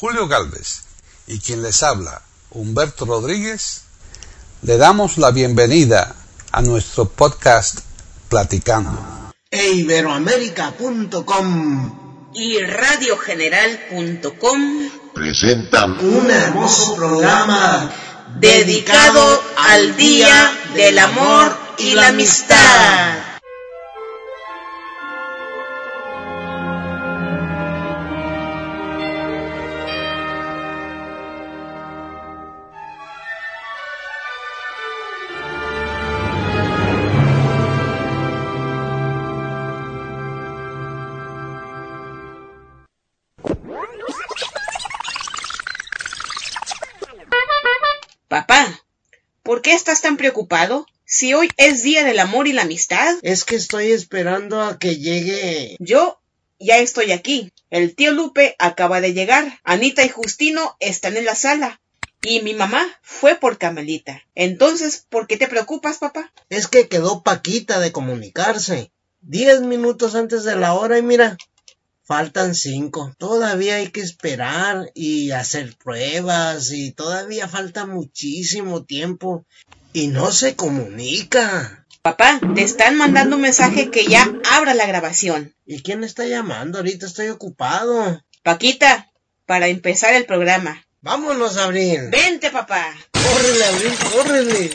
Julio Galvez y quien les habla, Humberto Rodríguez, le damos la bienvenida a nuestro podcast Platicando. E Iberoamérica.com y radiogeneral.com presentan un hermoso programa dedicado al Día del Amor y la Amistad. Si hoy es Día del Amor y la Amistad. Es que estoy esperando a que llegue. Yo ya estoy aquí. El tío Lupe acaba de llegar. Anita y Justino están en la sala. Y mi mamá fue por Camelita. Entonces, ¿por qué te preocupas, papá? Es que quedó Paquita de comunicarse. Diez minutos antes de la hora y mira, faltan cinco. Todavía hay que esperar y hacer pruebas y todavía falta muchísimo tiempo. Y no se comunica. Papá, te están mandando un mensaje que ya abra la grabación. ¿Y quién está llamando? Ahorita estoy ocupado. Paquita, para empezar el programa. Vámonos, Abril. Vente, papá. Córrele, Abril, córrele.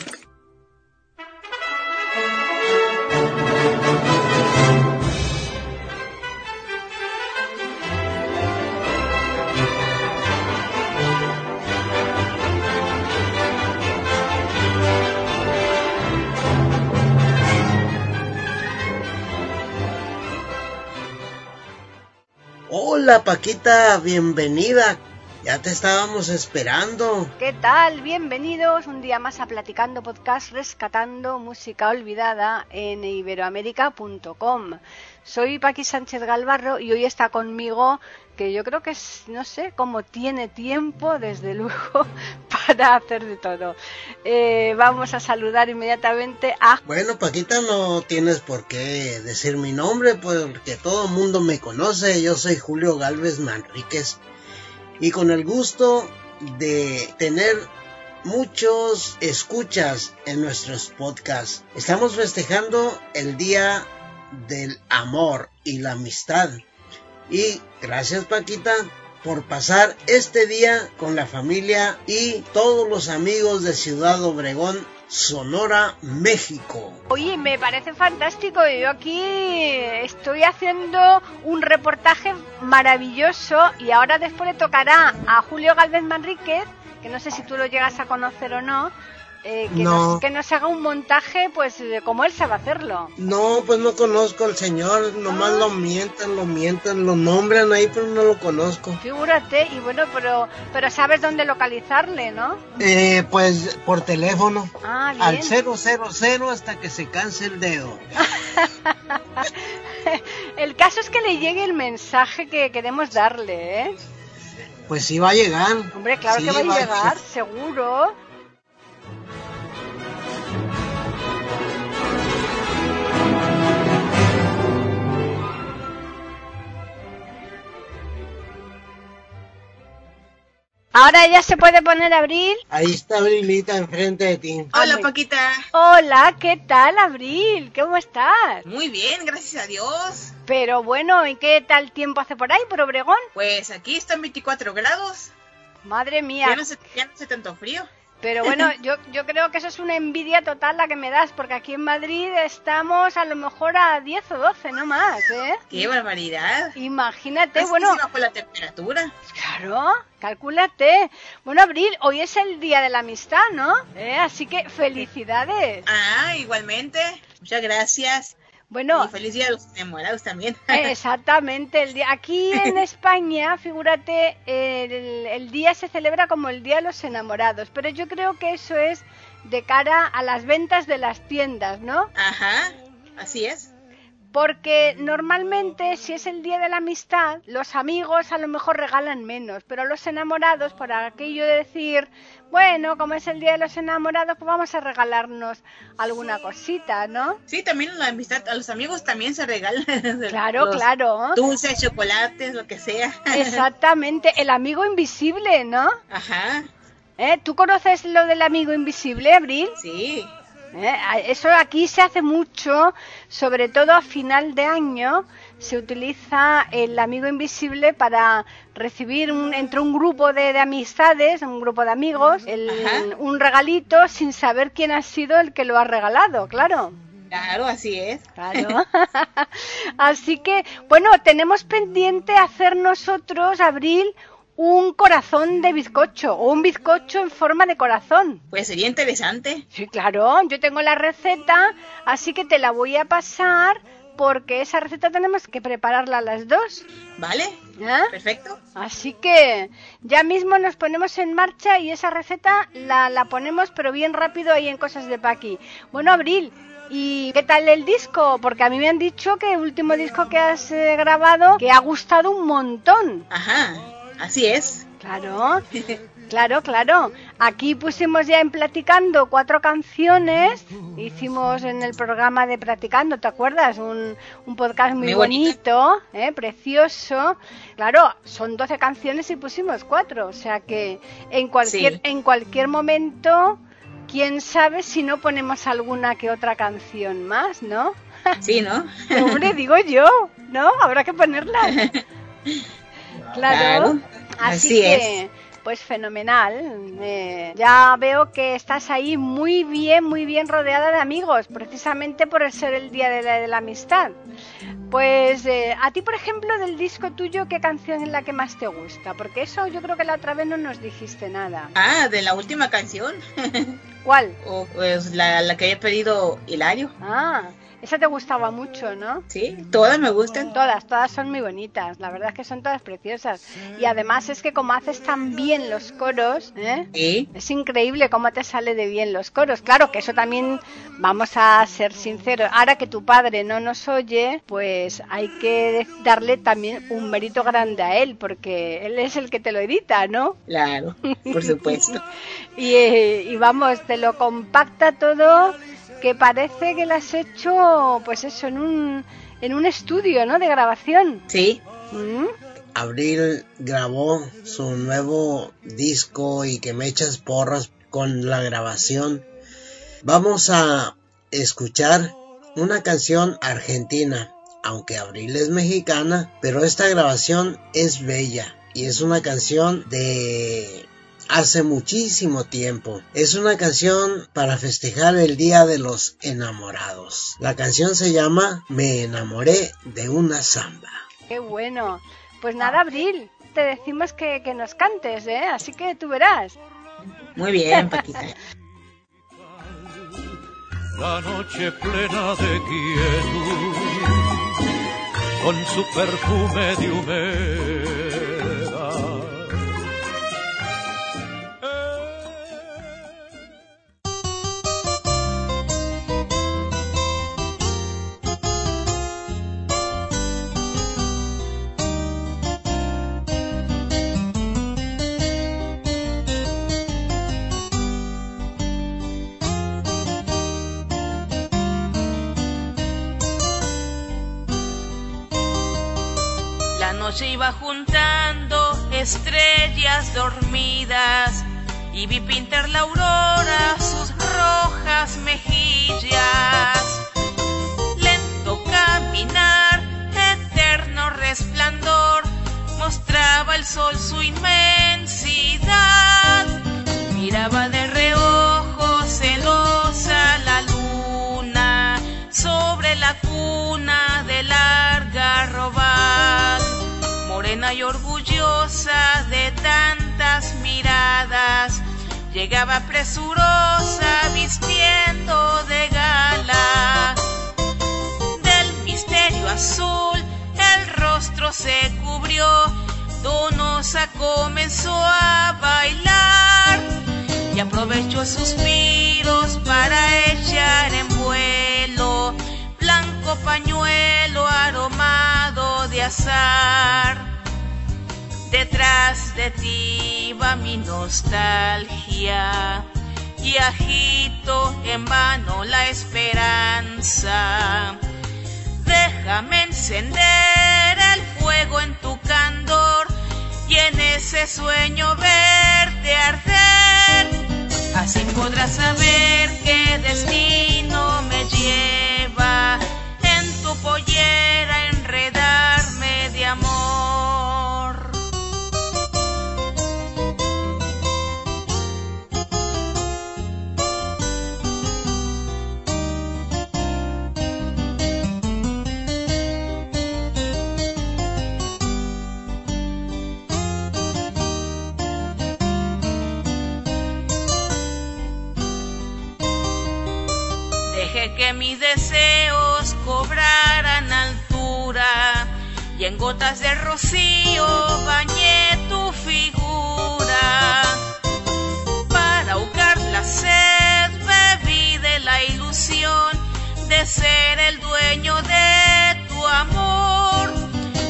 Hola Paquita, bienvenida. Ya te estábamos esperando. ¿Qué tal? Bienvenidos un día más a Platicando Podcast Rescatando Música Olvidada en iberoamérica.com. Soy Paqui Sánchez Galvarro y hoy está conmigo, que yo creo que es, no sé cómo tiene tiempo, desde luego, para hacer de todo. Eh, vamos a saludar inmediatamente a... Bueno, Paquita, no tienes por qué decir mi nombre, porque todo el mundo me conoce. Yo soy Julio Galvez Manríquez y con el gusto de tener muchos escuchas en nuestros podcasts. Estamos festejando el Día del Amor y la Amistad. Y gracias Paquita por pasar este día con la familia y todos los amigos de Ciudad Obregón, Sonora, México. Oye, me parece fantástico. Yo aquí estoy haciendo un reportaje maravilloso y ahora después le tocará a Julio Galvez Manríquez, que no sé si tú lo llegas a conocer o no, eh, que, No. nos, que nos haga un montaje pues como él sabe hacerlo. No, pues no conozco al señor, nomás lo mienten, lo mienten, lo nombran ahí, pero no lo conozco. Figúrate, y bueno, pero, pero sabes dónde localizarle, ¿no? Eh, pues por teléfono, Ah, bien. al 000 hasta que se canse el dedo. El caso es que le llegue el mensaje que queremos darle, ¿eh? Pues sí va a llegar. Hombre, claro Sí, que va a llegar, seguro. Ahora ya se puede poner Abril. Ahí está Brilita enfrente de ti. Hola. Paquita. Hola, ¿qué tal, Abril? ¿Cómo estás? Muy bien, gracias a Dios. Pero bueno, ¿y qué tal tiempo hace por ahí, por Obregón? Pues aquí están 24 grados. Madre mía. Ya no hace, ya no hace tanto frío. Pero bueno, yo, yo creo que eso es una envidia total la que me das, porque aquí en Madrid estamos a lo mejor a 10 o 12, no más, ¿eh? ¡Qué barbaridad! Imagínate, Es que bueno, bajó la temperatura. claro, cálculate. Bueno, Abril, hoy es el Día de la Amistad, ¿no? ¿Eh? Así que felicidades. Ah, igualmente. Muchas gracias. Bueno, Y feliz día a los enamorados también. exactamente, el día, aquí en España, figúrate, el, el día se celebra como el Día de los Enamorados, pero yo creo que eso es de cara a las ventas de las tiendas, ¿no? Ajá, así es. Porque normalmente si es el día de la amistad, los amigos a lo mejor regalan menos, pero los enamorados, por aquello de decir, bueno, como es el día de los enamorados, pues vamos a regalarnos alguna cosita, ¿no? Sí, también la amistad, a los amigos también se regalan. Claro, claro. Dulces, chocolates, lo que sea. Exactamente, el amigo invisible, ¿no? Ajá. ¿Eh? ¿Tú conoces lo del amigo invisible, Abril? Sí. ¿Eh? Eso aquí se hace mucho, sobre todo a final de año, se utiliza el amigo invisible para recibir un, entre un grupo de, amistades, un grupo de amigos, un regalito sin saber quién ha sido el que lo ha regalado, claro. Claro, así es. Claro. así que, bueno, tenemos pendiente hacer nosotros, Abril, un corazón de bizcocho o un bizcocho en forma de corazón. Pues sería interesante. Sí, claro, yo tengo la receta, así que te la voy a pasar porque esa receta tenemos que prepararla a las dos. Vale. Perfecto. Así que ya mismo nos ponemos en marcha y esa receta la, la ponemos pero bien rápido ahí en Cosas de Paqui. Bueno, Abril, ¿Y qué tal el disco? Porque a mí me han dicho que el último disco que has eh, grabado que ha gustado un montón. Ajá. Así es. Claro, claro, claro. Aquí pusimos ya en Platicando cuatro canciones. Hicimos en el programa de Platicando, ¿te acuerdas? Un, podcast muy, bonito, ¿eh? precioso. Claro, son 12 canciones y pusimos cuatro. O sea que en cualquier, en cualquier momento, quién sabe si no ponemos alguna que otra canción más, ¿no? Sí, ¿no? Hombre, digo yo, ¿no? Habrá que ponerla. Claro. Así, que, pues fenomenal. Eh, ya veo que estás ahí muy bien, muy bien rodeada de amigos, precisamente por ser el día de la, amistad. Pues eh, a ti, por ejemplo, del disco tuyo, ¿qué canción es la que más te gusta? Porque eso yo creo que la otra vez no nos dijiste nada. Ah, de la última canción. ¿Cuál? pues la, la que había pedido Hilario. Ah, esa te gustaba mucho, ¿no? Sí, todas me gustan. Todas, todas son muy bonitas. La verdad es que son todas preciosas. Y además es que como haces tan bien los coros, ¿eh? ¿Sí? es increíble cómo te sale de bien los coros. Claro que eso también, vamos a ser sinceros, ahora que tu padre no nos oye, pues hay que darle también un mérito grande a él, porque él es el que te lo edita, ¿no? Claro, por supuesto. y, eh, y vamos, te lo compacta todo que parece que lo has hecho, pues eso, en un, en un estudio, ¿no? De grabación. Sí. ¿Mm? Abril grabó su nuevo disco y que me echas porras con la grabación. Vamos a escuchar una canción argentina, aunque Abril es mexicana, pero esta grabación es bella y es una canción de hace muchísimo tiempo. Es una canción para festejar el Día de los Enamorados. La canción se llama Me enamoré de una samba. Qué bueno. Pues nada, Abril, te decimos que, nos cantes, ¿eh? Así que tú verás. Muy bien, Paquita. La noche plena de quietud, con su perfume de humedad Se iba juntando estrellas dormidas y vi pintar la aurora sus rojas mejillas. Lento caminar, eterno resplandor, mostraba el sol su inmensidad. Miraba de reojo celosa la luna sobre la cuna de larga morena y orgullosa de tantas miradas, llegaba presurosa vistiendo de gala. Del misterio azul el rostro se cubrió, Donosa comenzó a bailar y aprovechó suspiros para echar en vuelo blanco pañuelo azar. Detrás de ti va mi nostalgia y agito en vano la esperanza. Déjame encender el fuego en tu candor y en ese sueño verte arder. Así podrás saber qué destino me lleva en tu pollera enredarme y en gotas de rocío bañé tu figura. Para ahogar la sed bebí de la ilusión de ser el dueño de tu amor.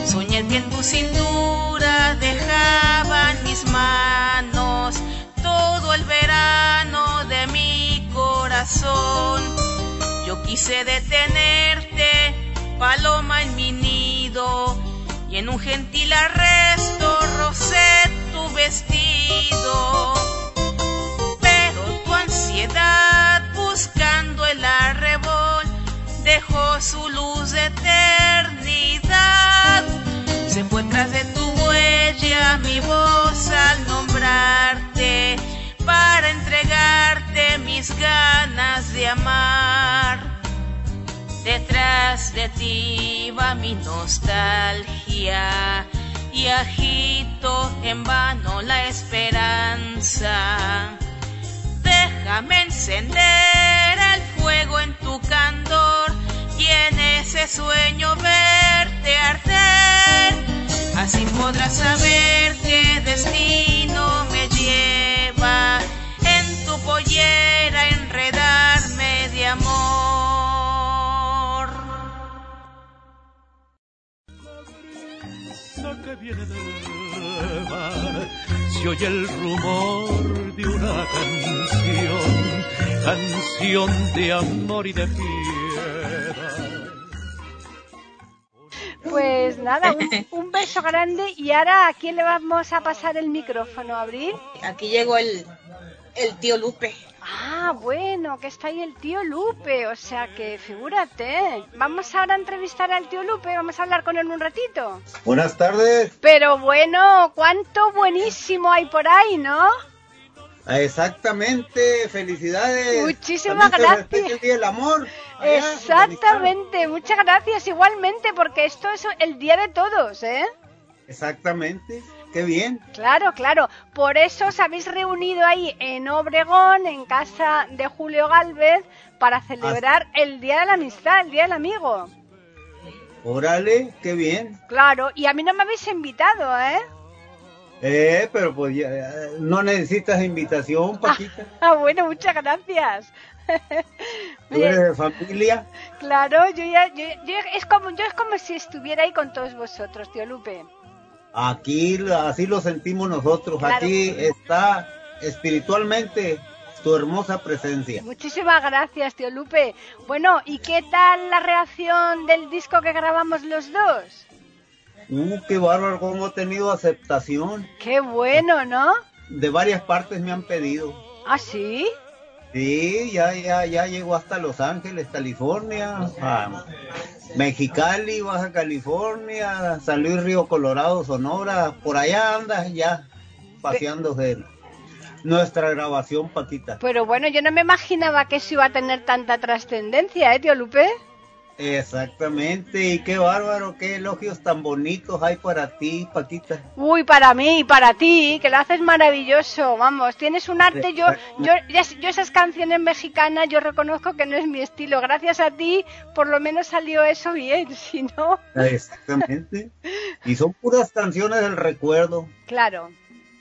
Soñé que en tu cintura dejaban mis manos todo el verano de mi corazón. Yo quise detenerte, paloma en mi nido, y en un gentil arresto rocé tu vestido. Pero tu ansiedad buscando el arrebol dejó su luz de eternidad. Se fue tras de tu huella mi voz al nombrarte para entregarte mis ganas de amar. Detrás de ti va mi nostalgia y agito en vano la esperanza. Déjame encender el fuego en tu candor y en ese sueño verte arder. Así podrás saber qué destino me lleva en tu pollera enredarme de amor. Viene del mar, se oye el rumor de una canción, canción de amor y de piedad. Pues nada, un, un beso grande y ahora a quién le vamos a pasar el micrófono, Abril. Aquí llegó el, el tío Lupe. Ah, bueno, que está ahí el tío Lupe, o sea que figúrate. Vamos ahora a entrevistar al tío Lupe, vamos a hablar con él un ratito. Buenas tardes. Pero bueno, cuánto buenísimo hay por ahí, ¿no? Ah, Exactamente, felicidades. Muchísimas También gracias. respeta el Día del Amor. allá, Exactamente, muchas gracias igualmente porque esto es el día de todos, ¿eh? Exactamente, qué bien. Claro, claro. Por eso os habéis reunido ahí en Obregón, en casa de Julio Galvez, para celebrar el Día de la Amistad, el Día del Amigo. Órale, qué bien. Claro, y a mí no me habéis invitado, ¿eh? Eh, pero pues ya, no necesitas invitación, Paquita. Ah, bueno, muchas gracias. Tú eres de familia. Claro, yo ya, yo, yo- es como, yo es como si estuviera ahí con todos vosotros, tío Lupe. Aquí así lo sentimos nosotros. Claro. Aquí está espiritualmente tu hermosa presencia. Muchísimas gracias, tío Lupe. Bueno, ¿y qué tal la reacción del disco que grabamos los dos? Uh, qué bárbaro, cómo he tenido aceptación. Qué bueno, ¿no? De varias partes me han pedido. ¿Ah, sí? Sí, ya, ya, ya llegó hasta Los Ángeles, California, a Mexicali, Baja California, San Luis Río Colorado, Sonora, por allá andas ya paseándose nuestra grabación, Paquita. Pero bueno, yo no me imaginaba que eso iba a tener tanta trascendencia, ¿eh, tío Lupe? Exactamente, y qué bárbaro, qué elogios tan bonitos hay para ti, Paquita. Uy, para mí y para ti, que lo haces maravilloso, vamos, tienes un arte, yo, yo, yo esas canciones mexicanas, yo reconozco que no es mi estilo, gracias a ti, por lo menos salió eso bien, si no, Exactamente. Y son puras canciones del recuerdo claro,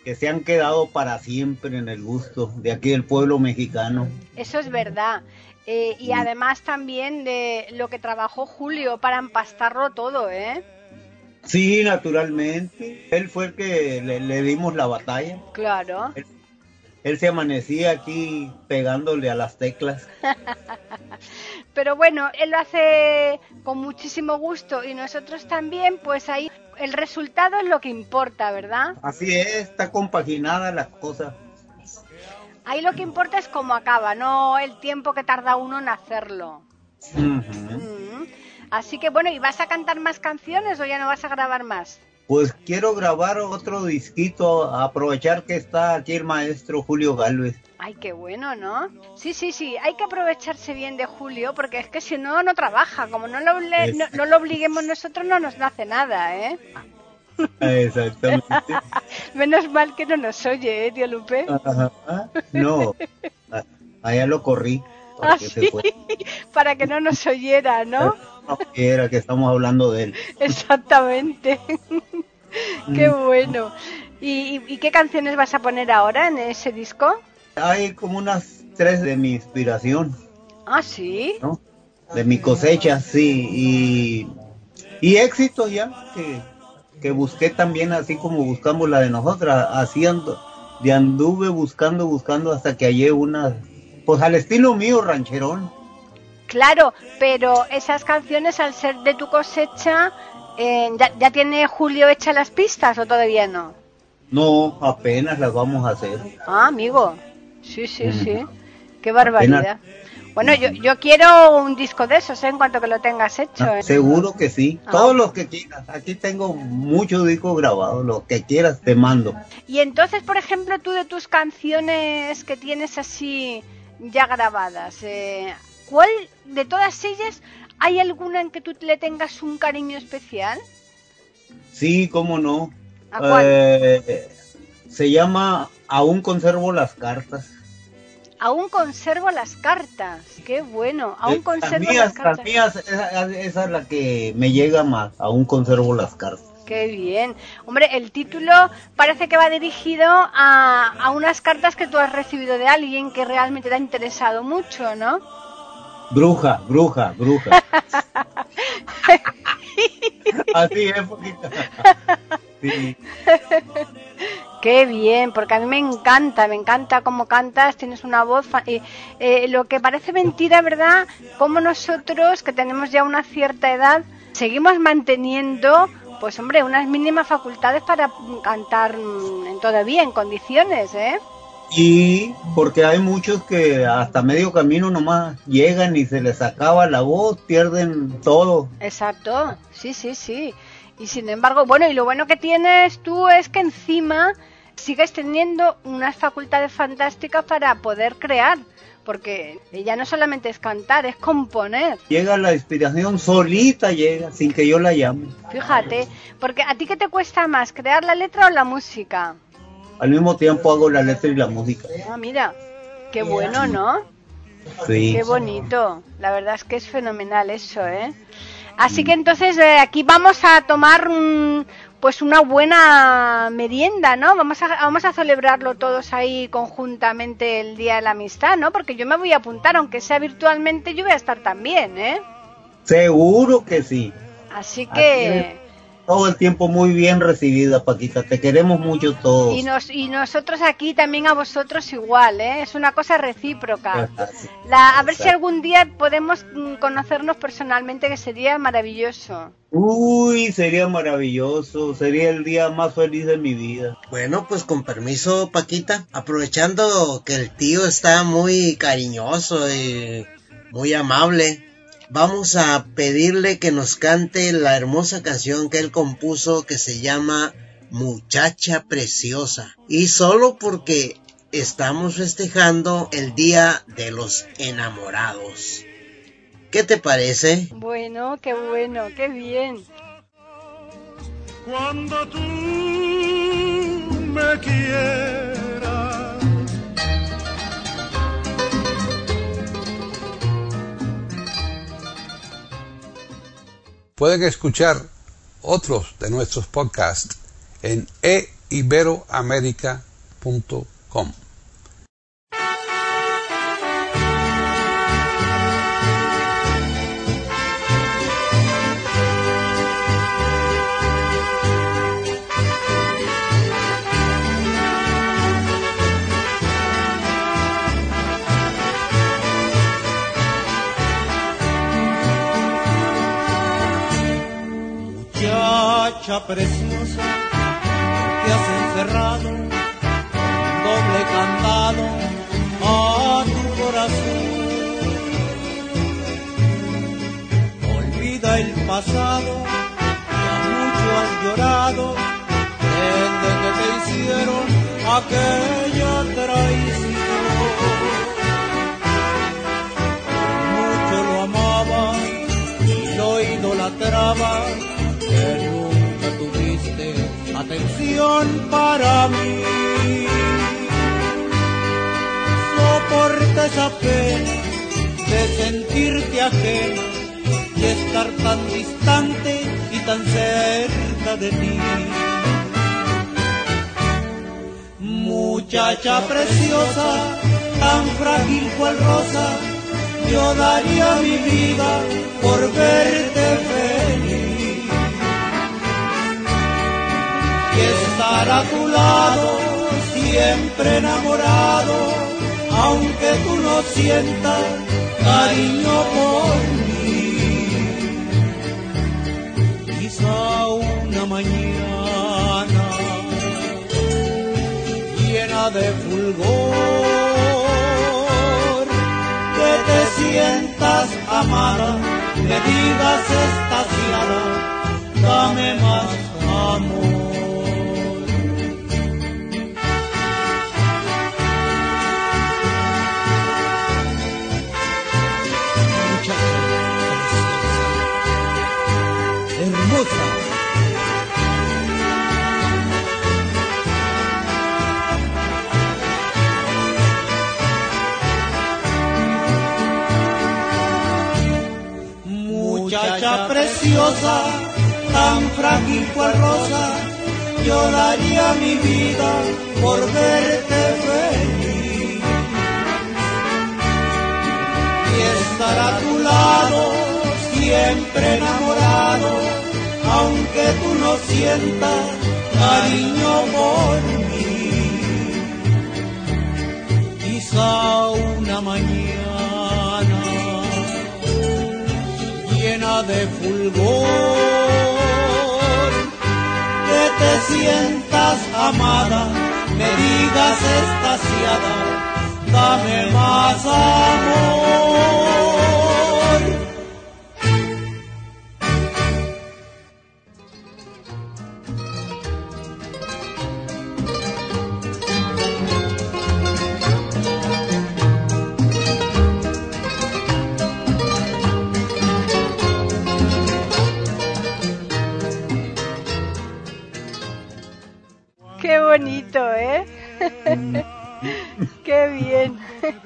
que se han quedado para siempre en el gusto de aquí del pueblo mexicano. eso es verdad. Eh, y además también de lo que trabajó Julio para empastarlo todo, ¿eh? Sí, naturalmente. Él fue el que le, le dimos la batalla. Claro. Él, él se amanecía aquí pegándole a las teclas. Pero bueno, él lo hace con muchísimo gusto y nosotros también, pues ahí el resultado es lo que importa, ¿verdad? Así es, está compaginada la cosa. Ahí lo que importa es cómo acaba, no el tiempo que tarda uno en hacerlo. Mm. Así que bueno, ¿y vas a cantar más canciones o ya no vas a grabar más? Pues quiero grabar otro disquito, aprovechar que está aquí el maestro Julio Galvez. Ay, qué bueno, ¿no? Sí, sí, sí, hay que aprovecharse bien de Julio porque es que si no, no trabaja. Como no lo, no, no lo obliguemos nosotros, no nos nace nada, ¿eh? Exactamente. Menos mal que no nos oye, ¿eh, tío Lupe? Ajá. No, allá lo corrí. Ah, se sí, fue. para que no nos oyera, ¿no? No quiera que estamos hablando de él. Exactamente. qué bueno. ¿Y, y- y qué canciones vas a poner ahora en ese disco? Hay como unas tres de mi inspiración, Ah, sí. ¿no? De mi cosecha, sí. Y, y éxito ya, que, que busqué también, así como buscamos la de nosotras, haciendo, de anduve buscando, buscando hasta que hallé una, pues al estilo mío, rancherón. Claro, pero esas canciones al ser de tu cosecha, eh, ¿ya, ya tiene Julio hecha las pistas o todavía no? No, apenas las vamos a hacer. Ah, amigo. Sí, sí, Mm. sí. Qué barbaridad. Bueno, yo, yo quiero un disco de esos, ¿eh? en cuanto que lo tengas hecho. ¿eh? Seguro que sí. Ah. Todos los que quieras. Aquí tengo muchos discos grabados. Los que quieras te mando. Y entonces, por ejemplo, tú de tus canciones que tienes así ya grabadas, eh, ¿cuál de todas ellas hay alguna en que tú le tengas un cariño especial? Sí, cómo no. ¿A cuál? Eh, se llama Aún conservo las cartas. Aún conservo las cartas. Qué bueno. Aún Eh, conservo las mías, las cartas. las mías, esa, esa es la que me llega más. Aún conservo las cartas. Qué bien. Hombre, el título parece que va dirigido a, a unas cartas que tú has recibido de alguien que realmente te ha interesado mucho, ¿no? Bruja, bruja, bruja. Así es, poquito. Sí. Qué bien, porque a mí me encanta, me encanta cómo cantas, tienes una voz. y, eh, lo que parece mentira, ¿verdad? Como nosotros, que tenemos ya una cierta edad, seguimos manteniendo, pues hombre, unas mínimas facultades para cantar mm, todavía en condiciones, ¿eh? Y porque hay muchos que hasta medio camino nomás llegan y se les acaba la voz, pierden todo. Exacto, sí, sí, sí. Y sin embargo, bueno, y lo bueno que tienes tú es que encima sigues teniendo unas facultades fantásticas para poder crear, porque ya no solamente es cantar, es componer. Llega la inspiración solita, llega, sin que yo la llame. Fíjate, porque a ti qué te cuesta más, crear la letra o la música. Al mismo tiempo hago la letra y la música. Ah, mira, qué bueno, ¿no? Sí. Qué bonito. La verdad es que es fenomenal eso, ¿eh? Así que entonces eh, aquí vamos a tomar un- pues una buena merienda, ¿no? Vamos a, vamos a celebrarlo todos ahí conjuntamente el Día de la Amistad, ¿no? Porque yo me voy a apuntar, aunque sea virtualmente, yo voy a estar también, ¿eh? Seguro que sí. Así Así que... Todo el tiempo muy bien recibida, Paquita. Te queremos mucho todos. Y, nos, y nosotros aquí también a vosotros igual, ¿eh? Es una cosa recíproca. La, a ver si algún día podemos mm, conocernos personalmente, que sería maravilloso. Uy, sería maravilloso. Sería el día más feliz de mi vida. Bueno, pues con permiso, Paquita, aprovechando que el tío está muy cariñoso y muy amable, vamos a pedirle que nos cante la hermosa canción que él compuso que se llama Muchacha Preciosa. Y solo porque estamos festejando el Día de los Enamorados. ¿Qué te parece? Bueno, qué bueno, qué bien. Cuando tú me quieras. Pueden escuchar otros de nuestros podcasts en eiberoamerica.com. Muchacha preciosa, te has encerrado, doble candado a tu corazón. Olvida el pasado, ya mucho has llorado, desde que te hicieron aquella traición. Mucho lo amaba lo idolatraba, que tuviste atención para mí. Soporta esa pena de sentirte ajena y estar tan distante y tan cerca de ti. Muchacha preciosa, tan frágil cual rosa, yo daría mi vida por verte feliz. Estar a tu lado, siempre enamorado, aunque tú no sientas cariño por mí. Quizá una mañana llena de fulgor, que te sientas amada, me digas estaciada, dame más amor. Tan frágil cual rosa, yo daría mi vida por verte feliz. Y estar a tu lado, siempre enamorado, aunque tú no sientas cariño por mí. Quizá una mañana de fulgor, que te sientas amada, me digas estaciada, dame más amor. Qué bonito, ¿eh? Qué bien.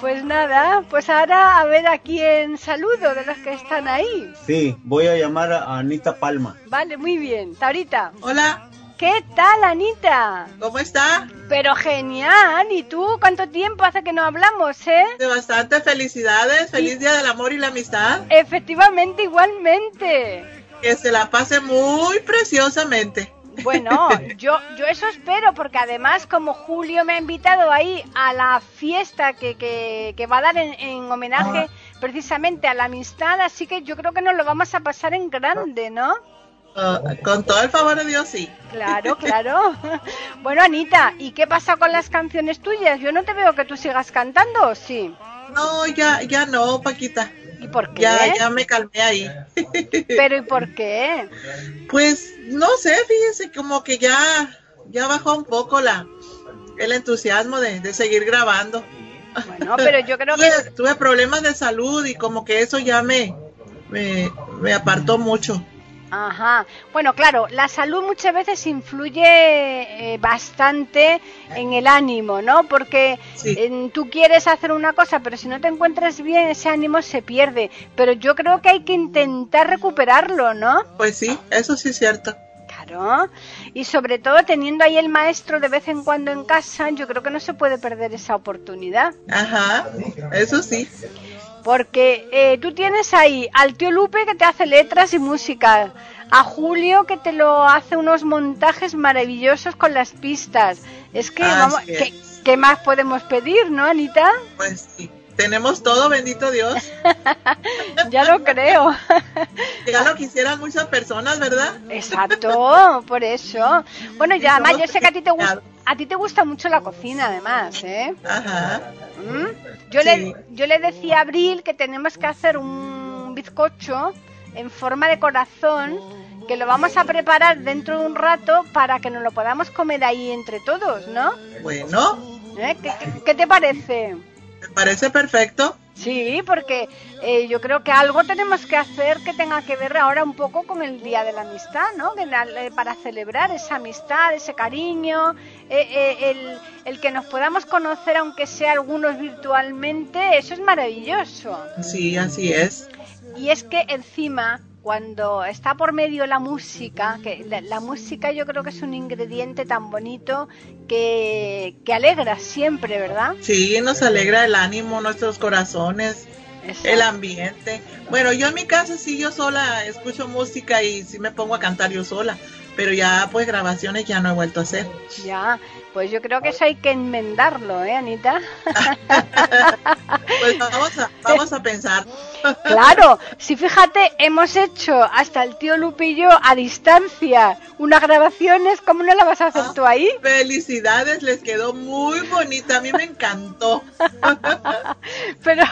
Pues nada, pues ahora a ver a quién saludo de los que están ahí. Sí, voy a llamar a Anita Palma. Vale, muy bien. Taurita. Hola, ¿Qué tal, Anita? ¿cómo está? Pero genial. ¿Y tú? ¿Cuánto tiempo hace que no hablamos, eh? De bastante felicidades, feliz día del amor y la amistad. Efectivamente, igualmente. Que se la pase muy preciosamente. Bueno, yo, yo eso espero, porque además como Julio me ha invitado ahí a la fiesta que, que, que va a dar en, en homenaje precisamente a la amistad, así que yo creo que nos lo vamos a pasar en grande, ¿no? Ah, con todo el favor de Dios, sí. Claro, claro. Bueno, Anita, ¿y qué pasa con las canciones tuyas? Yo no te veo que tú sigas cantando, ¿o ¿sí? No, ya, ya no, Paquita. ¿Y por qué? Ya, ya me calmé ahí. Pero ¿y por qué? Pues no sé, fíjese, como que ya, ya bajó un poco la, el entusiasmo de, de seguir grabando. Bueno, pero yo creo que... Tuve, tuve problemas de salud y como que eso ya me, me, me apartó mucho. Ajá. Bueno, claro, la salud muchas veces influye eh, bastante en el ánimo, ¿no? Porque Sí. eh, tú quieres hacer una cosa, pero si no te encuentras bien, ese ánimo se pierde. Pero yo creo que hay que intentar recuperarlo, ¿no? Pues sí, eso sí es cierto. Claro. Y sobre todo teniendo ahí el maestro de vez en cuando en casa, yo creo que no se puede perder esa oportunidad. Ajá, eso sí. Porque eh, tú tienes ahí al tío Lupe que te hace letras y música, a Julio que te lo hace unos montajes maravillosos con las pistas. Es que, Así vamos, es. ¿qué, qué más podemos pedir, no, Anita? Pues sí. tenemos todo, bendito Dios. ya lo creo. ya lo quisieran muchas personas, ¿verdad? Exacto, por eso. Bueno, ya además yo sé que a ti te gusta a ti te gusta mucho la cocina además, ¿eh? Ajá. ¿Mm? Yo le yo le decía a Abril que tenemos que hacer un bizcocho en forma de corazón que lo vamos a preparar dentro de un rato para que nos lo podamos comer ahí entre todos, ¿no? Bueno. ¿Eh? ¿Qué, te parece? Parece perfecto. Sí, porque eh, yo creo que algo tenemos que hacer que tenga que ver ahora un poco con el Día de la Amistad, ¿no? Eh, para celebrar esa amistad, ese cariño, el, el que nos podamos conocer aunque sea algunos virtualmente, eso es maravilloso. Sí, así es. Y es que encima cuando está por medio la música, que la, música yo creo que es un ingrediente tan bonito que, que, alegra siempre, ¿verdad? Sí, nos alegra el ánimo, nuestros corazones, el ambiente. Bueno, yo en mi casa sí, yo sola escucho música y sí me pongo a cantar yo sola, pero ya pues grabaciones ya no he vuelto a hacer. Ya, pues yo creo que eso hay que enmendarlo, ¿eh, Anita? pues vamos a, vamos a pensar. claro, si fíjate, hemos hecho hasta el tío Lupillo a distancia unas grabaciones, ¿cómo no la vas a hacer tú ahí? Felicidades, les quedó muy bonita, a mí me encantó. Pero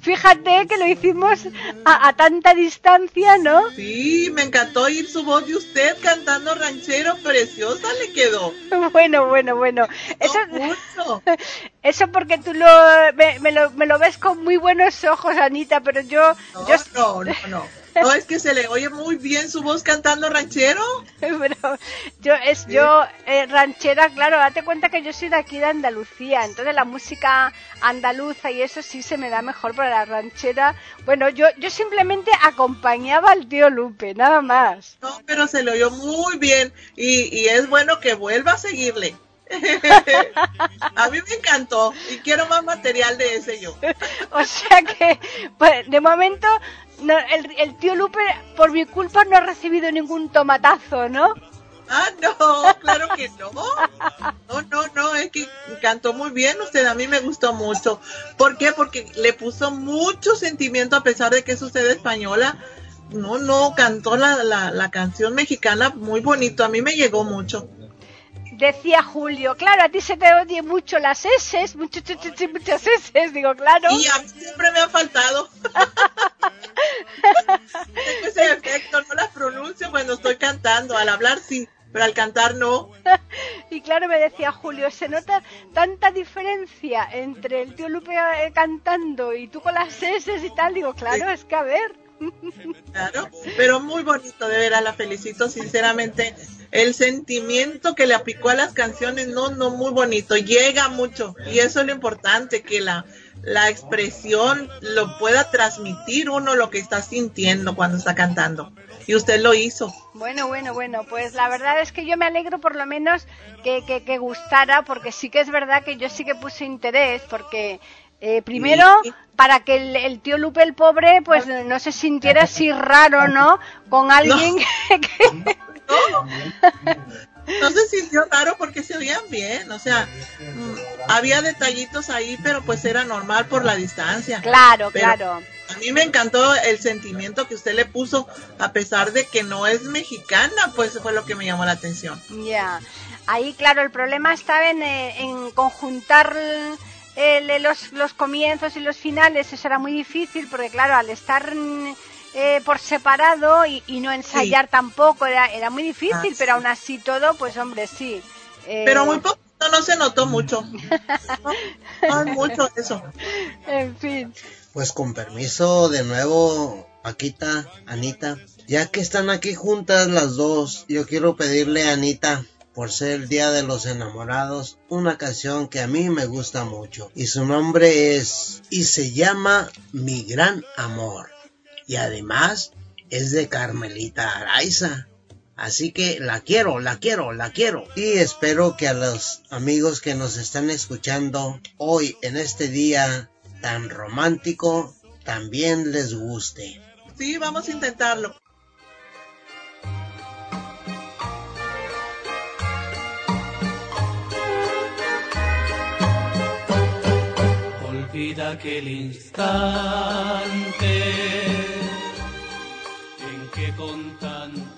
fíjate que lo hicimos a, a, tanta distancia, ¿no? Sí, me encantó oír su voz de usted cantando ranchero, preciosa le quedó. Bueno, bueno, bueno. Eso, eso porque tú lo me, lo, me lo ves con muy buenos ojos, Anita, pero yo... No, yo... no, no, no. No, es que se le oye muy bien su voz cantando ranchero. Pero yo, es yo, eh, ranchera, claro, date cuenta que yo soy de aquí de Andalucía, entonces la música andaluza y eso sí se me da mejor para la ranchera. Bueno, yo, yo simplemente acompañaba al tío Lupe, nada más. No, pero se le oyó muy bien y, y es bueno que vuelva a seguirle. a mí me encantó y quiero más material de ese yo. o sea que, pues, de momento, el, el, tío Lupe, por mi culpa, no ha recibido ningún tomatazo, ¿no? Ah, no, claro que no. No, no, no, es que cantó muy bien usted, a mí me gustó mucho. ¿Por qué? Porque le puso mucho sentimiento a pesar de que es usted española. No, no, cantó la, la, la canción mexicana muy bonito, a mí me llegó mucho. Decía Julio, claro, a ti se te oye mucho las S, muchas S, digo, claro. Y a mí siempre me ha faltado. Tengo ese efecto, no las pronuncio cuando estoy cantando, al hablar sí, pero al cantar no. y claro, me decía Julio, se nota tanta diferencia entre el tío Lupe eh, cantando y tú con las S y tal, digo, claro, es que a ver. Claro, pero muy bonito, de veras, la felicito sinceramente. El sentimiento que le aplicó a las canciones, no, no, muy bonito, llega mucho. Y eso es lo importante, que la, la expresión lo pueda transmitir uno lo que está sintiendo cuando está cantando. Y usted lo hizo. Bueno, bueno, bueno, pues la verdad es que yo me alegro por lo menos que, que, que gustara, porque sí que es verdad que yo sí que puse interés, porque eh, primero, para que el, tío Lupe, el pobre, pues no se sintiera así raro, ¿no? Con alguien que... No. se sintió raro porque se oían bien, o sea, mm, había detallitos ahí, pero pues era normal por la distancia. Claro, claro. A mí me encantó el sentimiento que usted le puso, a pesar de que no es mexicana, pues fue lo que me llamó la atención. Ya, ahí claro, el problema estaba en, eh, en conjuntar eh, los, los comienzos y los finales eso era muy difícil porque claro al estar eh, por separado y, no ensayar tampoco era, era muy difícil pero aún así todo pues hombre sí eh, pero muy poco no se notó mucho. No, mucho eso. En fin. Pues con permiso de nuevo Paquita Anita. Ya que están aquí juntas las dos yo quiero pedirle a Anita por ser el Día de los Enamorados, una canción que a mí me gusta mucho. Y su nombre es y se llama Mi Gran Amor. Y además es de Carmelita Araiza. Así que la quiero, la quiero, la quiero. Y espero que a los amigos que nos están escuchando hoy en este día tan romántico también les guste. Sí, vamos a intentarlo. Olvida aquel instante en que con tanto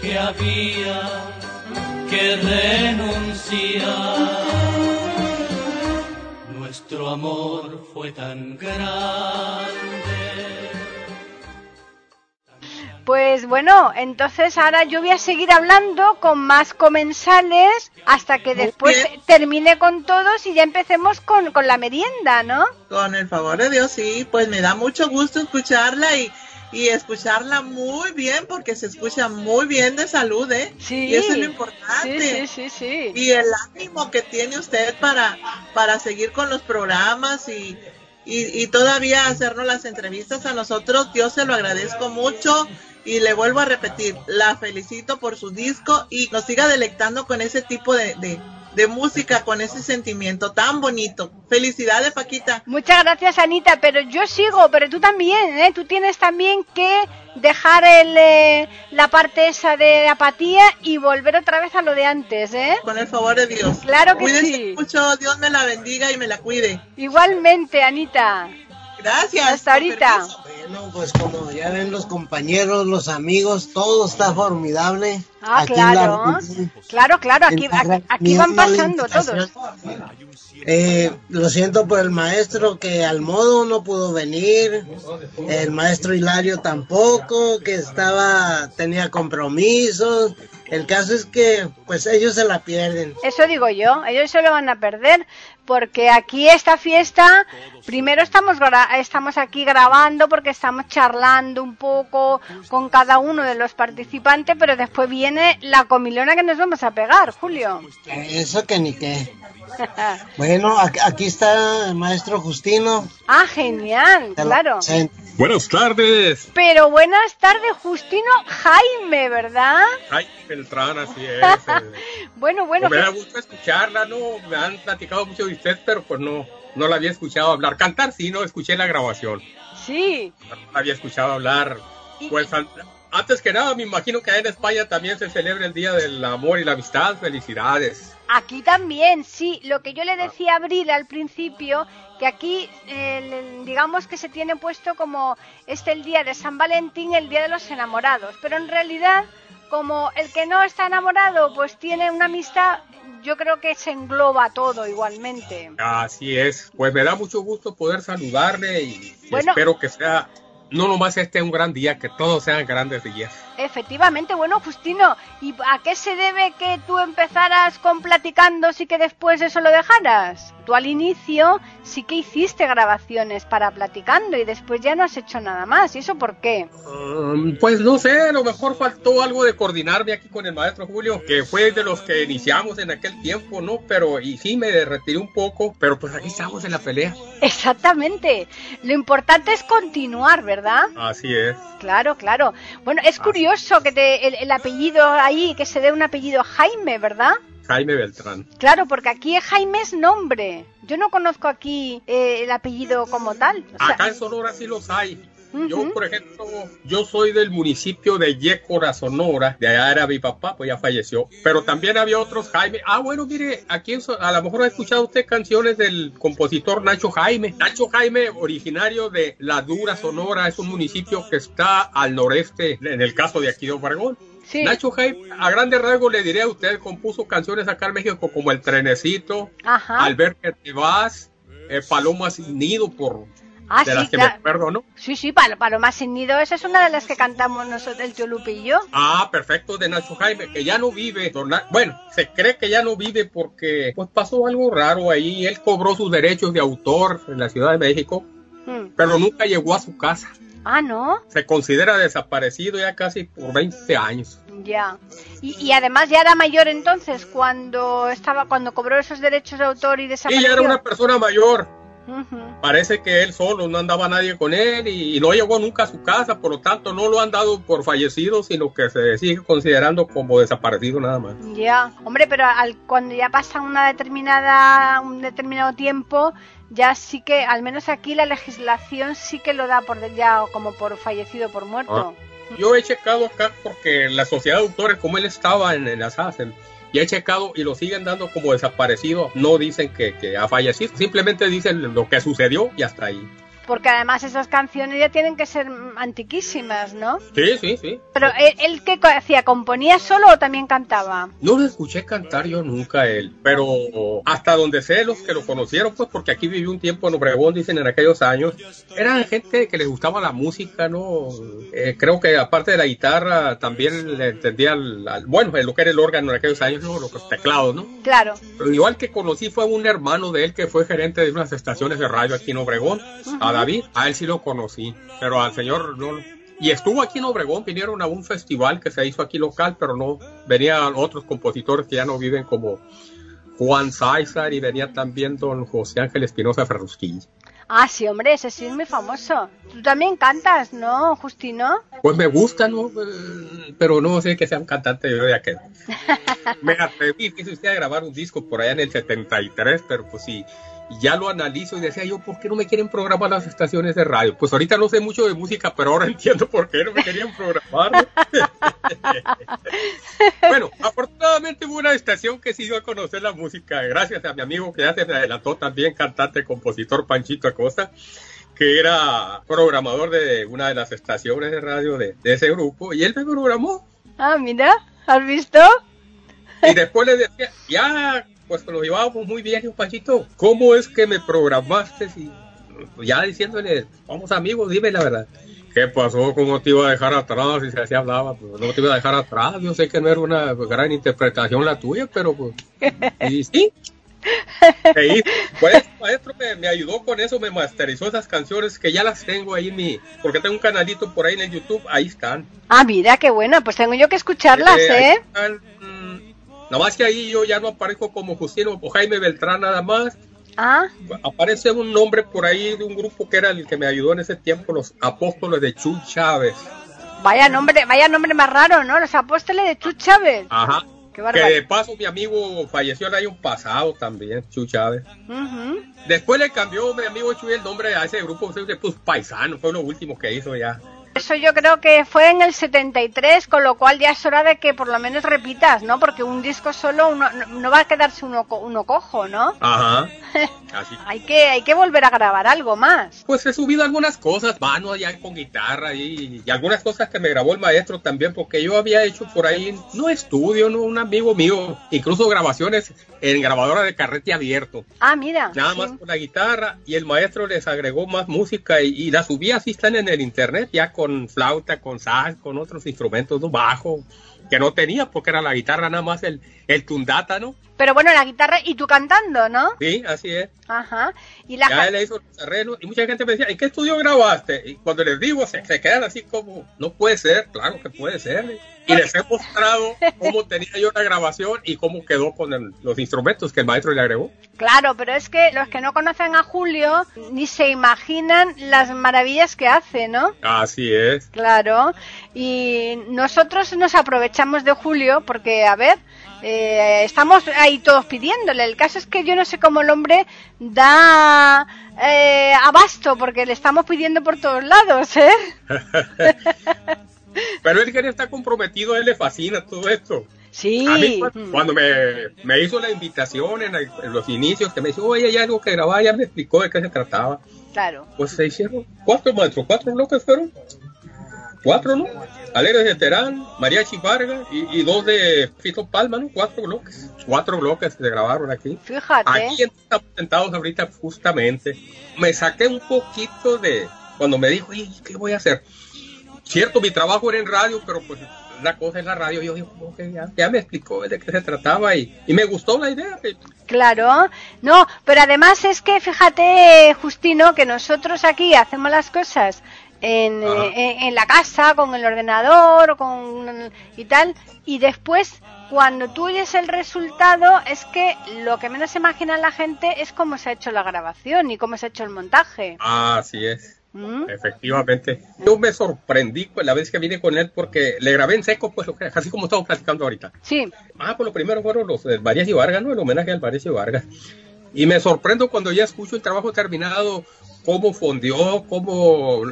que había que renunciar. Nuestro amor fue tan grande. Pues bueno, entonces ahora yo voy a seguir hablando con más comensales hasta que después termine con todos y ya empecemos con, con la merienda, ¿no? Con el favor de Dios, sí, pues me da mucho gusto escucharla y, y escucharla muy bien porque se escucha muy bien de salud, ¿eh? Sí. Y eso es lo importante. sí, sí, sí. Y el ánimo que tiene usted para, para seguir con los programas y, y, y todavía hacernos las entrevistas a nosotros, yo se lo agradezco mucho. Y le vuelvo a repetir, la felicito por su disco y nos siga deleitando con ese tipo de, de, de música, con ese sentimiento tan bonito. Felicidades, Paquita. Muchas gracias, Anita, pero yo sigo, pero tú también, ¿eh? Tú tienes también que dejar el, eh, la parte esa de apatía y volver otra vez a lo de antes, ¿eh? Con el favor de Dios. Claro que Cuídense sí. mucho, Dios me la bendiga y me la cuide. Igualmente, Anita. Gracias. Hasta ahorita. permiso. Bueno, pues como ya ven los compañeros, los amigos, todo está formidable. Ah, Aquí en la claro. Claro, claro, aquí, aquí, aquí van pasando todos. Eh, lo siento por el maestro que al modo no pudo venir, el maestro Hilario tampoco, que estaba tenía compromisos El caso es que, pues ellos se la pierden. Eso digo yo, ellos se lo van a perder, porque aquí esta fiesta, primero estamos, gra- estamos aquí grabando porque estamos charlando un poco con cada uno de los participantes, pero después viene la comilona que nos vamos a pegar, Julio. Eso que ni qué. Bueno, aquí está el maestro Justino. ah, genial, claro. se- Buenas tardes. Pero buenas tardes, Justino Jaime, ¿verdad? Ay, Beltrán, así es. Bueno, bueno, me da gusto escucharla, ¿no? Me han platicado mucho de usted, pero pues no, no la había escuchado hablar. Cantar sí, no, escuché la grabación. sí. No la había escuchado hablar. Pues an- antes que nada, me imagino que en España también se celebra el Día del Amor y la Amistad. Felicidades. Aquí también, sí. Lo que yo le decía a Abril al principio, que aquí, eh, digamos que se tiene puesto como este el día de San Valentín, el día de los enamorados. Pero en realidad, como el que no está enamorado, pues tiene una amistad, yo creo que se engloba todo igualmente. Así es. Pues me da mucho gusto poder saludarle y, y espero que sea, no nomás este un gran día, que todos sean grandes días. Efectivamente, bueno, Justino, ¿y a qué se debe que tú empezaras con platicando y que después eso lo dejaras? Tú al inicio sí que hiciste grabaciones para platicando y después ya no has hecho nada más. ¿Y eso por qué? Um, pues no sé, a lo mejor faltó algo de coordinarme aquí con el maestro Julio, que fue de los que iniciamos en aquel tiempo, ¿no? Pero, y sí, me retiré un poco, pero pues aquí estamos en la pelea. Exactamente. Lo importante es continuar, ¿verdad? Así es. Claro, claro. Bueno, es curioso que te, el, el apellido ahí, que se dé un apellido Jaime, ¿verdad? Jaime Beltrán. Claro, porque aquí Jaime es nombre. Yo no conozco aquí eh, el apellido como tal. O sea, Acá en Sonora sí los hay. Yo, por ejemplo, yo soy del municipio de Yécora, Sonora. De allá era mi papá, pues ya falleció. Pero también había otros Jaime. Ah, bueno, mire, aquí a lo mejor ha escuchado usted canciones del compositor Nacho Jaime. Nacho Jaime, originario de La Dura, Sonora, es un municipio que está al noreste, en el caso de aquí de Obregón. sí. Nacho Jaime, a grandes rasgos le diré a usted, compuso canciones acá en México como El Trenecito, Ajá. Al ver que te vas, eh, Paloma sin nido, por Ah, de sí, las que claro. me acuerdo, ¿no? Sí, sí, Paloma sin nido, esa es una de las que cantamos nosotros, el tío Lupe y yo. Ah, perfecto, de Nacho Jaime, que ya no vive. Bueno, se cree que ya no vive porque pues pasó algo raro ahí. Él cobró sus derechos de autor en la Ciudad de México, Hmm. pero nunca llegó a su casa. Ah, ¿no? Se considera desaparecido ya casi por 20 años. Ya. Y, y además ya era mayor entonces cuando estaba cuando cobró esos derechos de autor y Y desapareció. ya era una persona mayor. Parece que él solo, no andaba nadie con él y, y no llegó nunca a su casa, por lo tanto no lo han dado por fallecido, sino que se sigue considerando como desaparecido nada más. Ya, hombre, pero al, cuando ya pasa una determinada un determinado tiempo, ya sí que, al menos aquí la legislación sí que lo da por ya como por fallecido por muerto. Yo he checado acá porque la sociedad de autores, como él estaba en, en las ASEM, y he checado y lo siguen dando como desaparecido. No dicen que, ha fallecido, simplemente dicen lo que sucedió y hasta ahí. Porque además esas canciones ya tienen que ser antiquísimas, ¿no? Sí, sí, sí. Pero él, él qué co- hacía, componía solo o también cantaba. No lo escuché cantar yo nunca a él, pero hasta donde sé los que lo conocieron, pues porque aquí viví un tiempo en Obregón, dicen en aquellos años, eran gente que les gustaba la música, ¿no? Eh, creo que aparte de la guitarra también le entendía, al- al- bueno, lo que era el órgano en aquellos años, ¿no? Los teclados, ¿no? Claro. Pero igual que conocí fue un hermano de él que fue gerente de unas estaciones de radio aquí en Obregón, a David, a él sí lo conocí, pero al señor no. Y estuvo aquí en Obregón, vinieron a un festival que se hizo aquí local, pero no, venían otros compositores que ya no viven como Juan César y venía también don José Ángel Espinosa Ferrusquilla. Ah, sí, hombre, ese sí es muy famoso. Tú también cantas, ¿no, Justino? Pues me gusta, ¿no? Pero no sé que sea un cantante yo de aquel. Me atreví, dice usted, a grabar un disco por allá en el 73, pero pues sí, ya lo analizo y decía yo, ¿por qué no me quieren programar las estaciones de radio? Pues ahorita no sé mucho de música, pero ahora entiendo por qué no me querían programar. ¿no? bueno, afortunadamente hubo una estación que sí dio a conocer la música, gracias a mi amigo que ya se me adelantó también, cantante, compositor Panchito Acosta que era programador de una de las estaciones de radio de, de ese grupo, y él me programó. Ah, mira, ¿has visto? Y después le decía, ya, pues nos llevábamos muy bien, yo, Panchito, ¿cómo es que me programaste? Y ya diciéndole, vamos amigos, dime la verdad. ¿Qué pasó? ¿Cómo te iba a dejar atrás? Si se así hablaba, pues no te iba a dejar atrás. Yo sé que no era una gran interpretación la tuya, pero pues. Y sí. Ahí, pues, maestro me, me ayudó con eso, me masterizó esas canciones que ya las tengo ahí en mi. Porque tengo un canalito por ahí en el YouTube, ahí están. Ah, mira, qué buena. Pues tengo yo que escucharlas, Eh, ahí ¿eh? Nada más que ahí yo ya no aparezco como Justino o Jaime Beltrán nada más. Ah, Aparece un nombre por ahí de un grupo que era el que me ayudó en ese tiempo, los apóstoles de Chuy Chávez. vaya nombre, vaya nombre más raro, ¿no? Los apóstoles de Chuck Chávez. Ajá. Qué Que de paso mi amigo falleció el año pasado también, Chuy Chávez. Ujú. Después le cambió mi amigo Chuy el nombre a ese grupo, se puso paisano, fue lo último que hizo ya. Eso yo creo que fue en el 73, con lo cual ya es hora de que por lo menos repitas, ¿no? Porque un disco solo uno, no, va a quedarse uno, uno cojo, ¿no? Ajá. Así. Hay que, hay que volver a grabar algo más. Pues he subido algunas cosas, mano allá con guitarra y, y algunas cosas que me grabó el maestro también, porque yo había hecho por ahí, no estudio, no un amigo mío, incluso grabaciones en grabadora de carrete abierto. Ah, mira. Nada sí. más con la guitarra y el maestro les agregó más música y, y las subí así están en el internet ya con flauta, con sax, con otros instrumentos, bajo que no tenía porque era la guitarra nada más el, el tundata, ¿no? Pero bueno, la guitarra y tú cantando, ¿no? Sí, así es. Ajá. Y la Ya él le hizo los arreglos y mucha gente me decía, ¿en qué estudio grabaste? Y cuando les digo, se, se quedan así como, no puede ser, claro que puede ser. Y les he mostrado cómo tenía yo la grabación y cómo quedó con el- los instrumentos que el maestro le agregó. Claro, pero es que los que no conocen a Julio ni se imaginan las maravillas que hace, ¿no? Así es. Claro. Y nosotros nos aprovechamos de Julio porque, a ver, eh, estamos ahí todos pidiéndole. El caso es que yo no sé cómo el hombre da eh, abasto porque le estamos pidiendo por todos lados, ¿eh? Pero él que está comprometido, él le fascina todo esto. Sí. A mí, cu- cuando me, me hizo la invitación en, el- en los inicios, que me dijo, oye, hay algo que grabar, ya me explicó de qué se trataba. Claro. Pues se hicieron cuatro maestros, cuatro bloques fueron. Cuatro, ¿no? Alegres de Terán, Mariachi Vargas y, y dos de Fito Palma, ¿no? Cuatro bloques. Cuatro bloques se grabaron aquí. Fíjate. Aquí estamos sentados ahorita justamente. Me saqué un poquito de cuando me dijo, "Oye, ¿qué voy a hacer? Cierto, mi trabajo era en radio, pero pues la cosa es la radio. Yo digo, "Ok, ya, ya me explicó de qué se trataba y, y me gustó la idea. Claro, no, pero además es que fíjate, Justino, que nosotros aquí hacemos las cosas en, eh, en, en la casa, con el ordenador, con y tal, y después cuando tú oyes el resultado es que lo que menos se imagina la gente es cómo se ha hecho la grabación y cómo se ha hecho el montaje. Así es. ¿Mm? Efectivamente. Yo me sorprendí pues, la vez que vine con él porque le grabé en seco, pues así como estamos platicando ahorita. Sí, Ah, pues lo primero fueron los del Varias y Vargas, ¿no? El homenaje al Varias y Vargas. Y me sorprendo cuando ya escucho el trabajo terminado, cómo fondeó, cómo...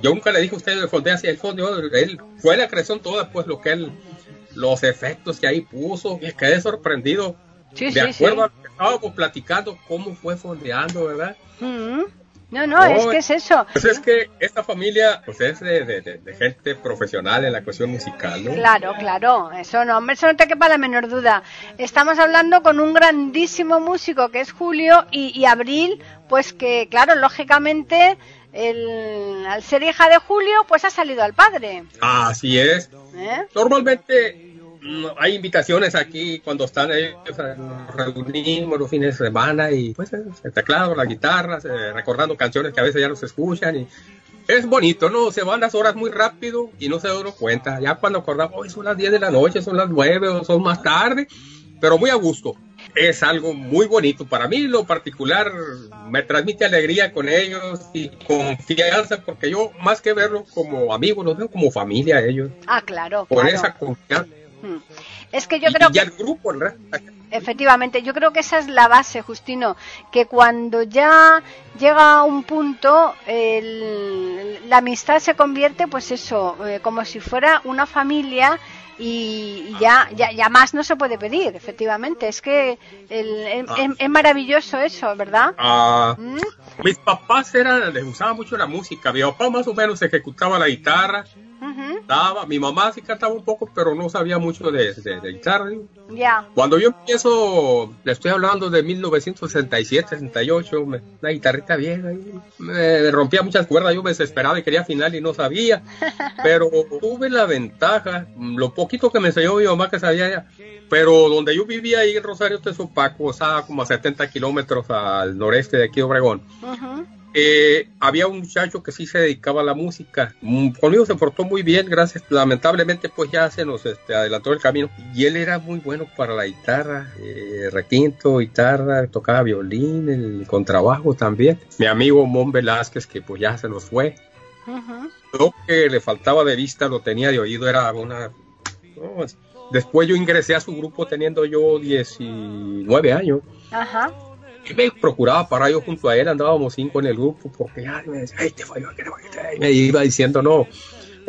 Yo nunca le dije a usted de fondear hacia el fondeó, él fue la creación toda, pues lo que él... Los efectos que ahí puso, me quedé sorprendido. sí, de sí, acuerdo sí. a lo que estábamos platicando, cómo fue fondeando, ¿verdad? Mm. No, no, es que es eso. Pues es que esta familia pues es de, de- de- de gente profesional en la cuestión musical, ¿no? Claro, claro, eso no, hombre, eso no te quepa la menor duda. Estamos hablando con un grandísimo músico que es Julio y, y Abril, pues que, claro, lógicamente, el, al ser hija de Julio, pues ha salido al padre. Así es. ¿eh? Normalmente mm, hay invitaciones aquí cuando están ellos, nos reunimos los fines de semana y pues eh, el teclado, la guitarra, eh, recordando canciones que a veces ya no se escuchan y es bonito, ¿no? Se van las horas muy rápido y no se da uno cuenta. Ya cuando acordamos, hoy son las 10 de la noche, son las 9 o son más tarde, pero muy a gusto. Es algo muy bonito. Para mí, lo particular, me transmite alegría con ellos y confianza, porque yo, más que verlos como amigos, los veo como familia a ellos. Ah, claro, Por claro. esa confianza. Mm. Es que yo y, creo y que... el grupo. Efectivamente, yo creo que esa es la base, Justino, que cuando ya llega a un punto, el- la amistad se convierte, pues eso, eh, como si fuera una familia y ya, ya, ya más no se puede pedir, efectivamente. Es que el- es, Ah. es- es maravilloso eso, ¿verdad? Ah, ¿Mm? mis papás eran, les gustaba mucho la música. Mi papá más o menos ejecutaba la guitarra Mi mamá sí cantaba un poco, pero no sabía mucho de, de- de guitarra. Ya. Cuando yo empiezo, le estoy hablando de 1967, 68, me- una guitarrita vieja, me rompía muchas cuerdas, yo me desesperaba y quería afinar y no sabía, pero tuve la ventaja, lo poquito que me enseñó mi mamá que sabía pero donde yo vivía ahí en Rosario Tezopaco, o sea, como a 70 kilómetros al noreste de aquí de Obregón, Ujú. Eh, había un muchacho que sí se dedicaba a la música. Mm, Conmigo se portó muy bien, gracias. Lamentablemente, pues ya se nos este, adelantó el camino. Y él era muy bueno para la guitarra, eh, requinto, guitarra, tocaba violín, el contrabajo también. Mi amigo Mon Velázquez, que pues ya se nos fue. Lo que le faltaba de vista lo tenía de oído, era una... no, Después yo ingresé a su grupo teniendo yo 19 años. Ajá. Y me procuraba parar yo junto a él, andábamos cinco en el grupo, porque ya me decía, "Ay, te falló, que no, que te-". Y me iba diciendo no.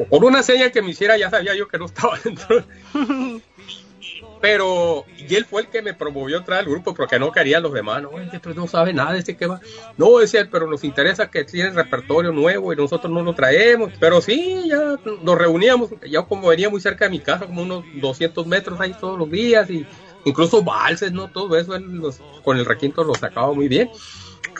Por una señal que me hiciera, ya sabía yo que no estaba dentro. Pero, y él fue el que me promovió entrar al grupo porque no querían los demás. No, este no sabe nada, este que va. No, decía pero nos interesa que tiene repertorio nuevo y nosotros no lo traemos. Pero sí, ya nos reuníamos. Ya como venía muy cerca de mi casa, como unos 200 metros ahí todos los días y incluso valses, ¿no? Todo eso él los- con el requinto lo sacaba muy bien.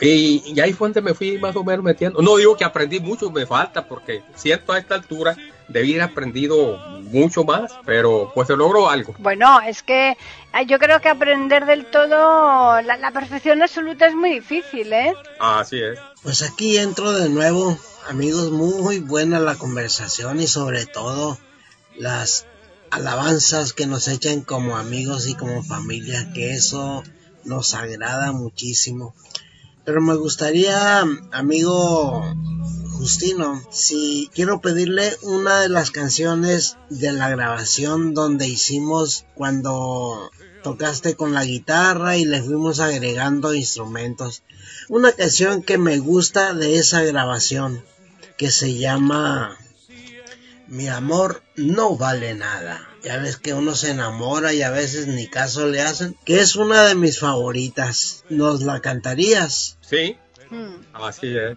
Y, y ahí fue donde me fui más o menos metiendo. No digo que aprendí mucho, me falta, porque siento a esta altura debí haber aprendido mucho más, pero pues se logró algo. Bueno, es que eh, yo creo que aprender del todo la, la perfección absoluta es muy difícil, ¿eh? Así es. Pues aquí entro de nuevo, amigos, muy buena la conversación y sobre todo las alabanzas que nos echan como amigos y como familia, que eso nos agrada muchísimo. Pero me gustaría, amigo Justino, si quiero pedirle una de las canciones de la grabación donde hicimos cuando tocaste con la guitarra y le fuimos agregando instrumentos. Una canción que me gusta de esa grabación que se llama Mi amor no vale nada. Ya ves que uno se enamora y a veces ni caso le hacen, que es una de mis favoritas. ¿Nos la cantarías? Sí, Mm. así es.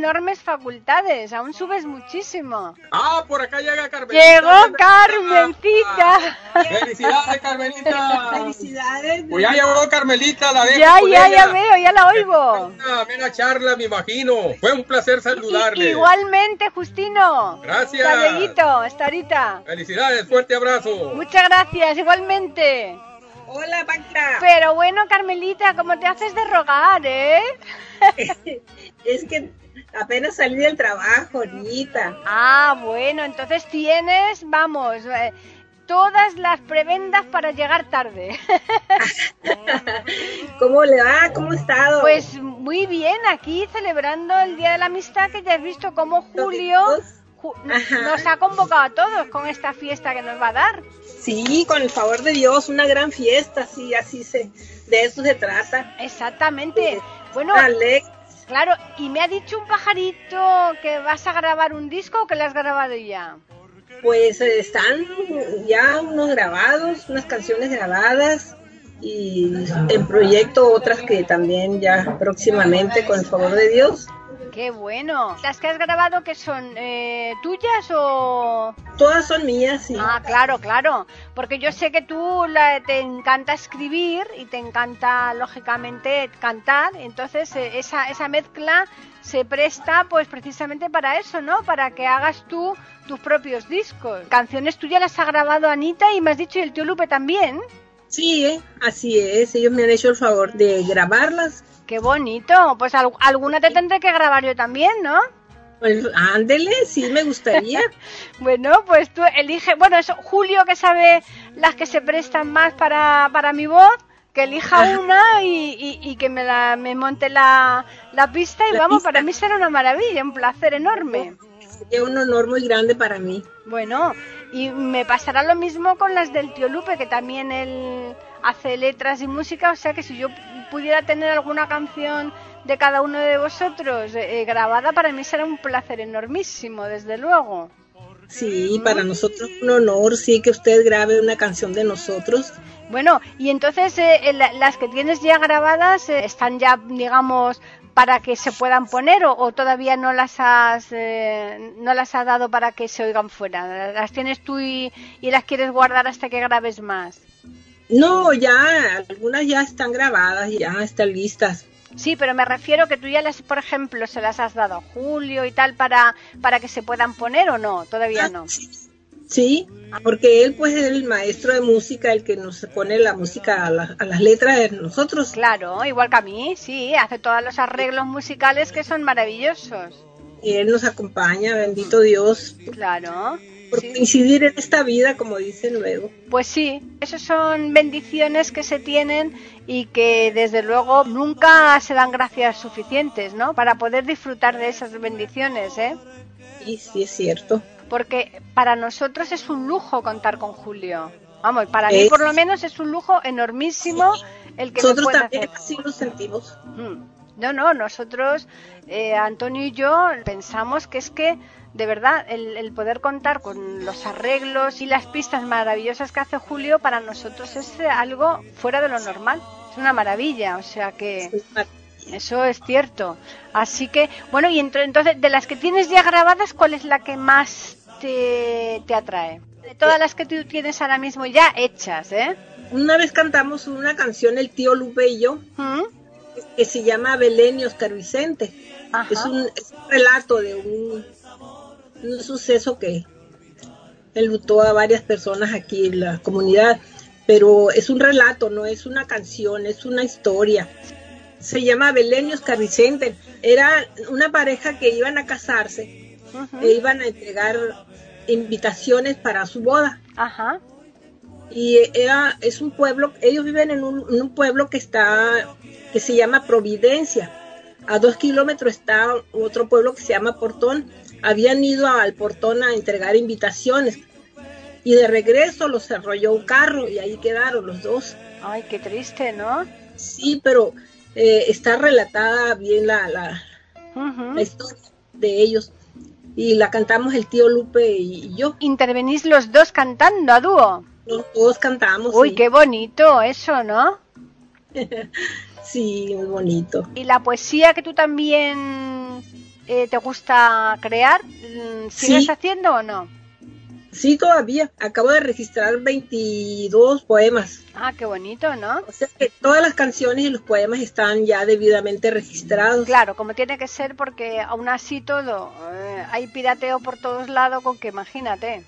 enormes facultades, aún subes muchísimo. Ah, por acá llega Carmenita. Llegó Carmencita. Felicidades, Carmelita. Felicidades. Pues ya llegó Carmelita, la dejo Ya, con ya, ella. ya veo, ya la oigo. Una amena charla, me imagino. Fue un placer saludarle. Igualmente, Justino. Gracias. Hasta hasta ahorita. Felicidades, fuerte abrazo. Muchas gracias, igualmente. Hola, Paquita. Pero bueno, Carmelita, ¿cómo te haces de rogar, eh? Es que apenas salí del trabajo ahorita. Ah, bueno, entonces tienes, vamos, eh, todas las prebendas para llegar tarde. ¿Cómo le va? ¿Cómo ha estado? Pues muy bien, aquí celebrando el Día de la Amistad, que ya has visto cómo Julio ju- Ajá. nos ha convocado a todos con esta fiesta que nos va a dar. Sí, con el favor de Dios, una gran fiesta, sí, así se, de eso se trata. Exactamente. Bueno, Alex, claro, y me ha dicho un pajarito que vas a grabar un disco o que lo has grabado ya. pues eh, están ya unos grabados, unas canciones grabadas y en proyecto otras que también ya próximamente, con el favor de Dios. Qué bueno. ¿Las que has grabado que son eh, tuyas o...? Todas son mías, sí. Ah, claro, claro. Porque yo sé que tú la- te encanta escribir y te encanta, lógicamente, cantar. Entonces, eh, esa, esa mezcla se presta, pues, precisamente para eso, ¿no? Para que hagas tú tus propios discos. Canciones tuyas las ha grabado Anita y me has dicho y el tío Lupe también. Sí, eh, así es. Ellos me han hecho el favor de grabarlas. Qué bonito. Pues al- alguna te tendré que grabar yo también, ¿no? Pues ándele, sí me gustaría. Bueno, pues tú elige, bueno, eso, Julio que sabe las que se prestan más para, para mi voz, que elija una y, y- y que me, la, me monte la, la pista y La vamos, pista. para mí será una maravilla, un placer enorme. Sería un honor muy grande para mí. Bueno, y me pasará lo mismo con las del tío Lupe, que también él hace letras y música, o sea que si yo pudiera tener alguna canción de cada uno de vosotros eh, grabada, para mí será un placer enormísimo, desde luego. Sí, para nosotros un honor, sí, que usted grabe una canción de nosotros. Bueno, y entonces eh, eh, la- las que tienes ya grabadas eh, están ya, digamos, para que se puedan poner o, o todavía no las has eh, no las has dado para que se oigan fuera. Las tienes tú y, y las quieres guardar hasta que grabes más. No, ya, algunas ya están grabadas, ya están listas. Sí, pero me refiero que tú ya las, por ejemplo, se las has dado a Julio y tal para para que se puedan poner o no, todavía no. Sí, porque él pues es el maestro de música, el que nos pone la música a, la- a las letras de nosotros. Claro, igual que a mí, sí, hace todos los arreglos musicales que son maravillosos. Y él nos acompaña, bendito Dios, Claro. Por coincidir en esta vida, como dicen luego. Pues sí, esas son bendiciones que se tienen y que desde luego nunca se dan gracias suficientes, ¿no? Para poder disfrutar de esas bendiciones, ¿eh? Y sí, es cierto. Porque para nosotros es un lujo contar con Julio. Vamos, para mí por lo menos es un lujo enormísimo el que me Nosotros también hacer. así lo sentimos. Mm. No, no, nosotros, eh, Antonio y yo, pensamos que es que, de verdad, el, el poder contar con los arreglos y las pistas maravillosas que hace Julio, para nosotros es algo fuera de lo normal. Es una maravilla, o sea que eso es cierto. Así que, bueno, y ento- entonces, de las que tienes ya grabadas, ¿cuál es la que más te, te atrae? De todas las que tú tienes ahora mismo ya hechas, ¿eh? Una vez cantamos una canción, el tío Lupe y yo, ¿Mm? que se llama Belén y Oscar Vicente. Ajá. Es un, es un relato de un, un suceso que enlutó a varias personas aquí en la comunidad, pero es un relato, no es una canción, es una historia. Se llama Belén y Oscar Vicente. Era una pareja que iban a casarse e iban a entregar invitaciones para su boda. Ajá. Y era, es un pueblo, ellos viven en un, en un pueblo que está, que se llama Providencia. a dos kilómetros está otro pueblo que se llama Portón. Habían ido al Portón a entregar invitaciones y de regreso los arrolló un carro y ahí quedaron los dos. Ay, qué triste, ¿no? Sí, pero eh, está relatada bien la, la, la historia de ellos y la cantamos el tío Lupe y yo. Intervenís los dos cantando a dúo. Los dos cantamos. Uy, sí. qué bonito eso, ¿no? Sí, muy bonito. ¿Y la poesía que tú también eh, te gusta crear, mm, sigues Sí. haciendo o no? Sí, todavía. Acabo de registrar 22 poemas. Ah, qué bonito, ¿no? O sea que todas las canciones y los poemas están ya debidamente registrados. Claro, como tiene que ser, porque aún así todo, eh, hay pirateo por todos lados, con que imagínate.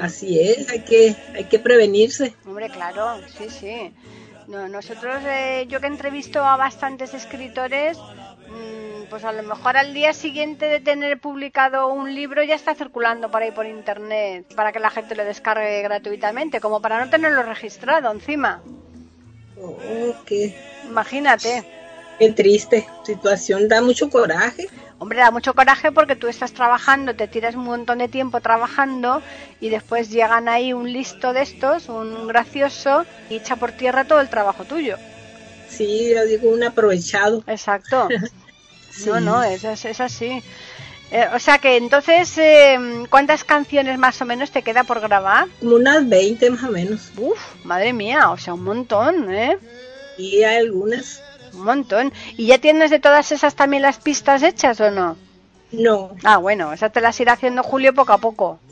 Así es, hay que, hay que prevenirse. Hombre, claro, sí, sí. No, nosotros, eh, yo que entrevisto a bastantes escritores, mm, pues a lo mejor al día siguiente de tener publicado un libro ya está circulando por ahí por internet para que la gente lo descargue gratuitamente, como para no tenerlo registrado encima. Oh, qué, Imagínate. qué triste situación, da mucho coraje. Hombre, da mucho coraje porque tú estás trabajando, te tiras un montón de tiempo trabajando y después llegan ahí un listo de estos, un gracioso, y echa por tierra todo el trabajo tuyo. Sí, yo digo un aprovechado. Exacto. Sí. No, no, es, es, así. Eh, o sea que entonces, eh, ¿cuántas canciones más o menos te queda por grabar? Como unas 20 más o menos. Uf, madre mía, o sea, un montón, ¿eh? Y hay algunas. Un montón. ¿Y ya tienes de todas esas también las pistas hechas o no? No. Ah, bueno, esas te las irá haciendo Julio poco a poco.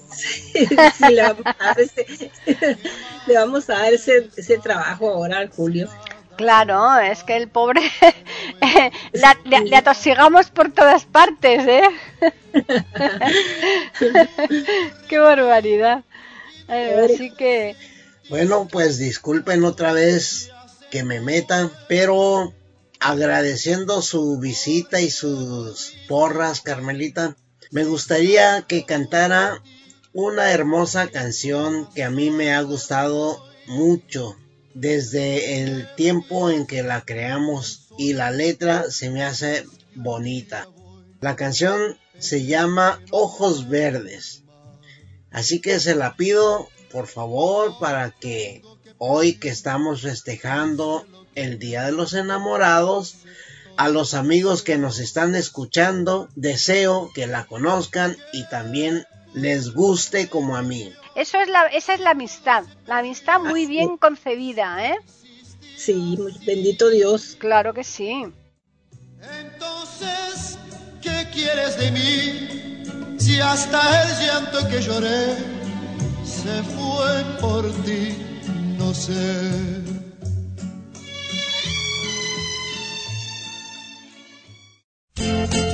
Sí, le vamos a dar ese, le vamos a dar ese, ese trabajo ahora al Julio. Claro, es que el pobre la- le, le atosigamos por todas partes, ¿eh? Qué barbaridad. Eh, así que, Bueno, pues disculpen otra vez que me meta, pero agradeciendo su visita y sus porras, Carmelita, me gustaría que cantara una hermosa canción que a mí me ha gustado mucho desde el tiempo en que la creamos y la letra se me hace bonita. La canción se llama Ojos Verdes. Así que se la pido, por favor, para que hoy que estamos festejando el Día de los Enamorados, a los amigos que nos están escuchando, deseo que la conozcan y también les guste como a mí. eso es la, esa es la amistad. La amistad muy Así bien concebida, ¿eh? Sí, bendito Dios. Claro que sí. Entonces, ¿qué quieres de mí? Si hasta el llanto que lloré se fue por ti, no sé. Tus ojos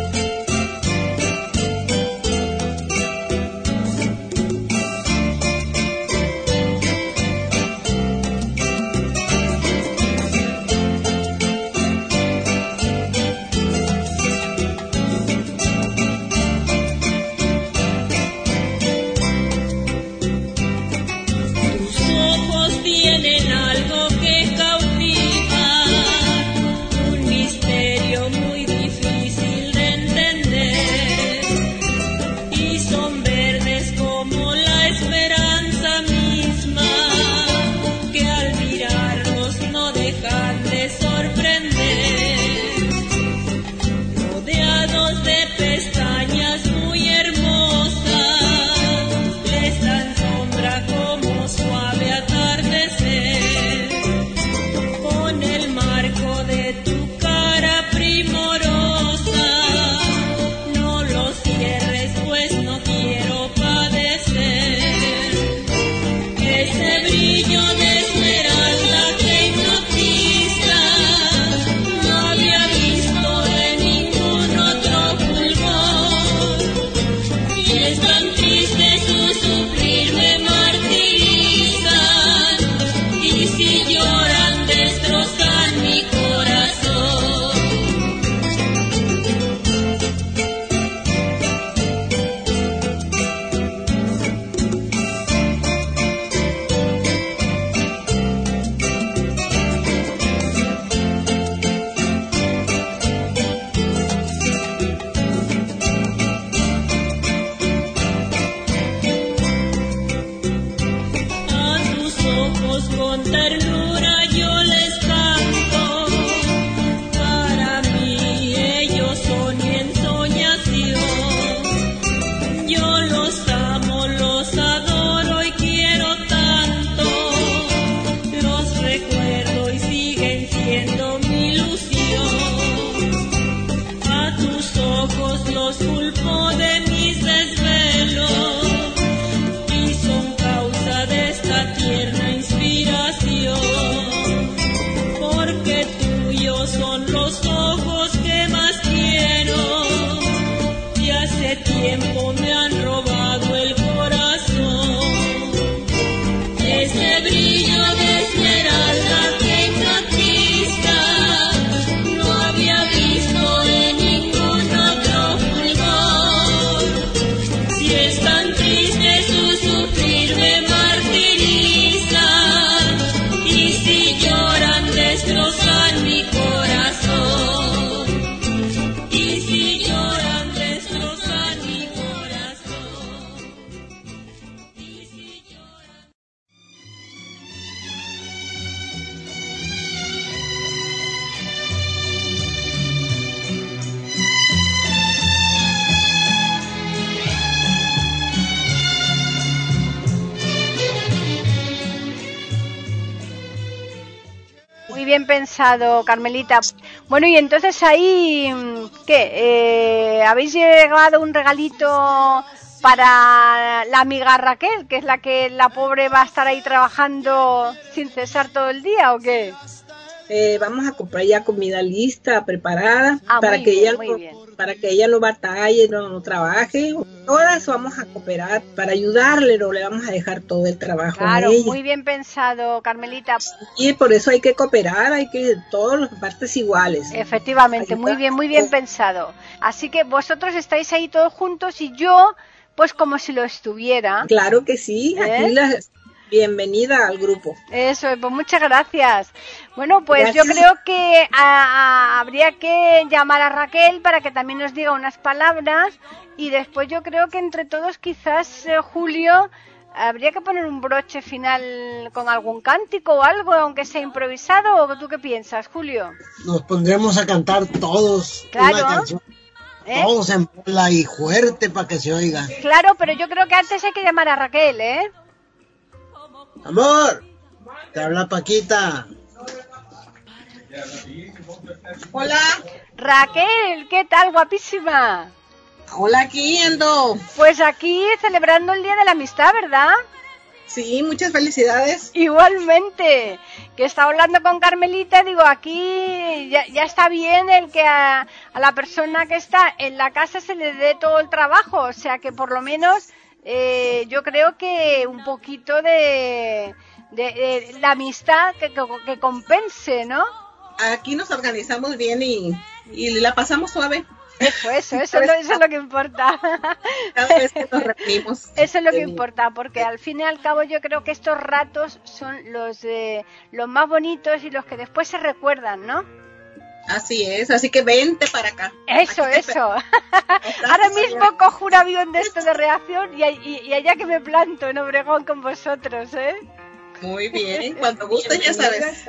Muy bien pensado, Carmelita. Bueno, y entonces ahí, mm, ¿qué? Eh, ¿Habéis llegado un regalito para la amiga Raquel, que es la que la pobre va a estar ahí trabajando sin cesar todo el día o qué? Eh, vamos a comprar ya comida lista, preparada, Ah, para que bien, ella. Para que ella no batalle, no, no trabaje. Todas vamos a cooperar para ayudarle, no le vamos a dejar todo el trabajo Claro, a ella. muy bien pensado, Carmelita. Y por eso hay que cooperar, hay que todas las partes iguales. Efectivamente, muy bien, muy bien pensado. Así que vosotros estáis ahí todos juntos y yo, pues como si lo estuviera. Claro que sí, ¿Eh? aquí la bienvenida al grupo. Eso, pues muchas gracias. Bueno, pues yo creo que a- a- habría que llamar a Raquel para que también nos diga unas palabras y después yo creo que entre todos quizás eh, Julio habría que poner un broche final con algún cántico o algo, aunque sea improvisado. ¿O tú qué piensas, Julio? Nos pondremos a cantar todos Claro. una canción. ¿Eh? Todos en bola y fuerte para que se oiga. Claro, pero yo creo que antes hay que llamar a Raquel, ¿eh? Amor, te habla Paquita. Hola, Raquel, ¿qué tal, guapísima? hola, aquí ando. Pues aquí celebrando el Día de la Amistad, ¿verdad? Sí, muchas felicidades. Igualmente, que estaba hablando con Carmelita, digo, aquí ya, ya está bien el que a, a la persona que está en la casa se le dé todo el trabajo, o sea que por lo menos eh, yo creo que un poquito de, de, de la amistad que, que, que compense, ¿no? Aquí nos organizamos bien y, y la pasamos suave. Eso, eso, eso, es lo- eso es lo que importa. Cada vez que nos reunimos. Eso es lo que importa, porque al fin y al cabo yo creo que estos ratos son los eh, los más bonitos y los que después se recuerdan, ¿no? Así es, así que vente para acá. Eso, eso. Ahora mismo cojo un avión de esto de reacción y, y- y allá que me planto en Obregón con vosotros, ¿eh? Muy bien, cuando guste ya sabes.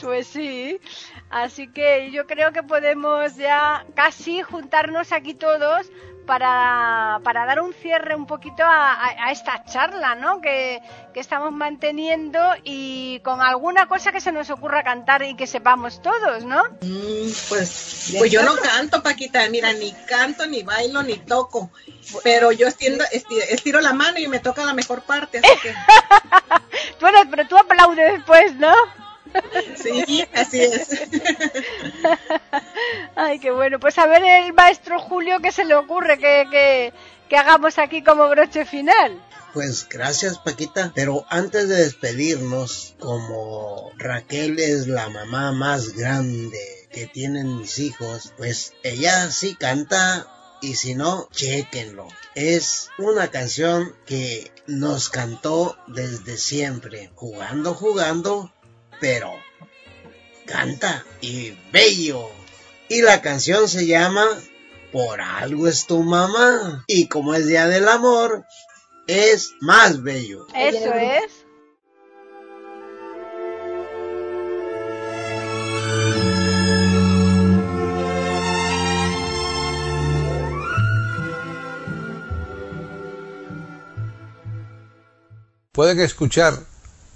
Pues sí. Así que yo creo que podemos ya casi juntarnos aquí todos para, para dar un cierre un poquito a, a- a esta charla, ¿no? Que, que estamos manteniendo y con alguna cosa que se nos ocurra cantar y que sepamos todos, ¿no? Mm, Pues, pues yo no canto, Paquita. Mira, ni canto, ni bailo, ni toco. Pero yo estiro, estiro, estiro la mano y me toca la mejor parte. Así que Bueno, pero tú aplaudes después, ¿no? Sí, así es. Ay, qué bueno. Pues a ver el maestro Julio qué se le ocurre que, que, que hagamos aquí como broche final. Pues gracias Paquita, pero antes de despedirnos, como Raquel es la mamá más grande que tienen mis hijos, pues ella sí canta y si no, chequenlo. Es una canción que nos cantó desde siempre, jugando, jugando, pero canta y bello. Y la canción se llama Por algo es tu mamá. Y como es Día del Amor, es más bello. Eso es. Pueden escuchar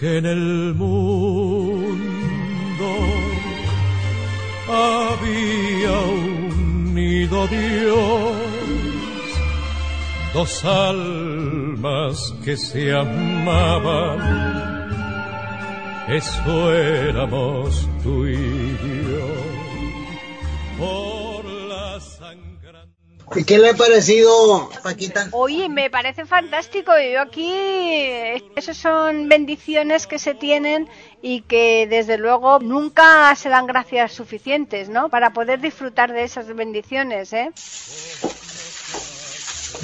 que en el mundo había unido Dios. Dos almas que se amaban. Eso éramos tú y yo. Qué le ha parecido, Paquita? Oye, me parece fantástico. Yo aquí, esas son bendiciones que se tienen y que desde luego nunca se dan gracias suficientes, ¿no? Para poder disfrutar de esas bendiciones, ¿eh?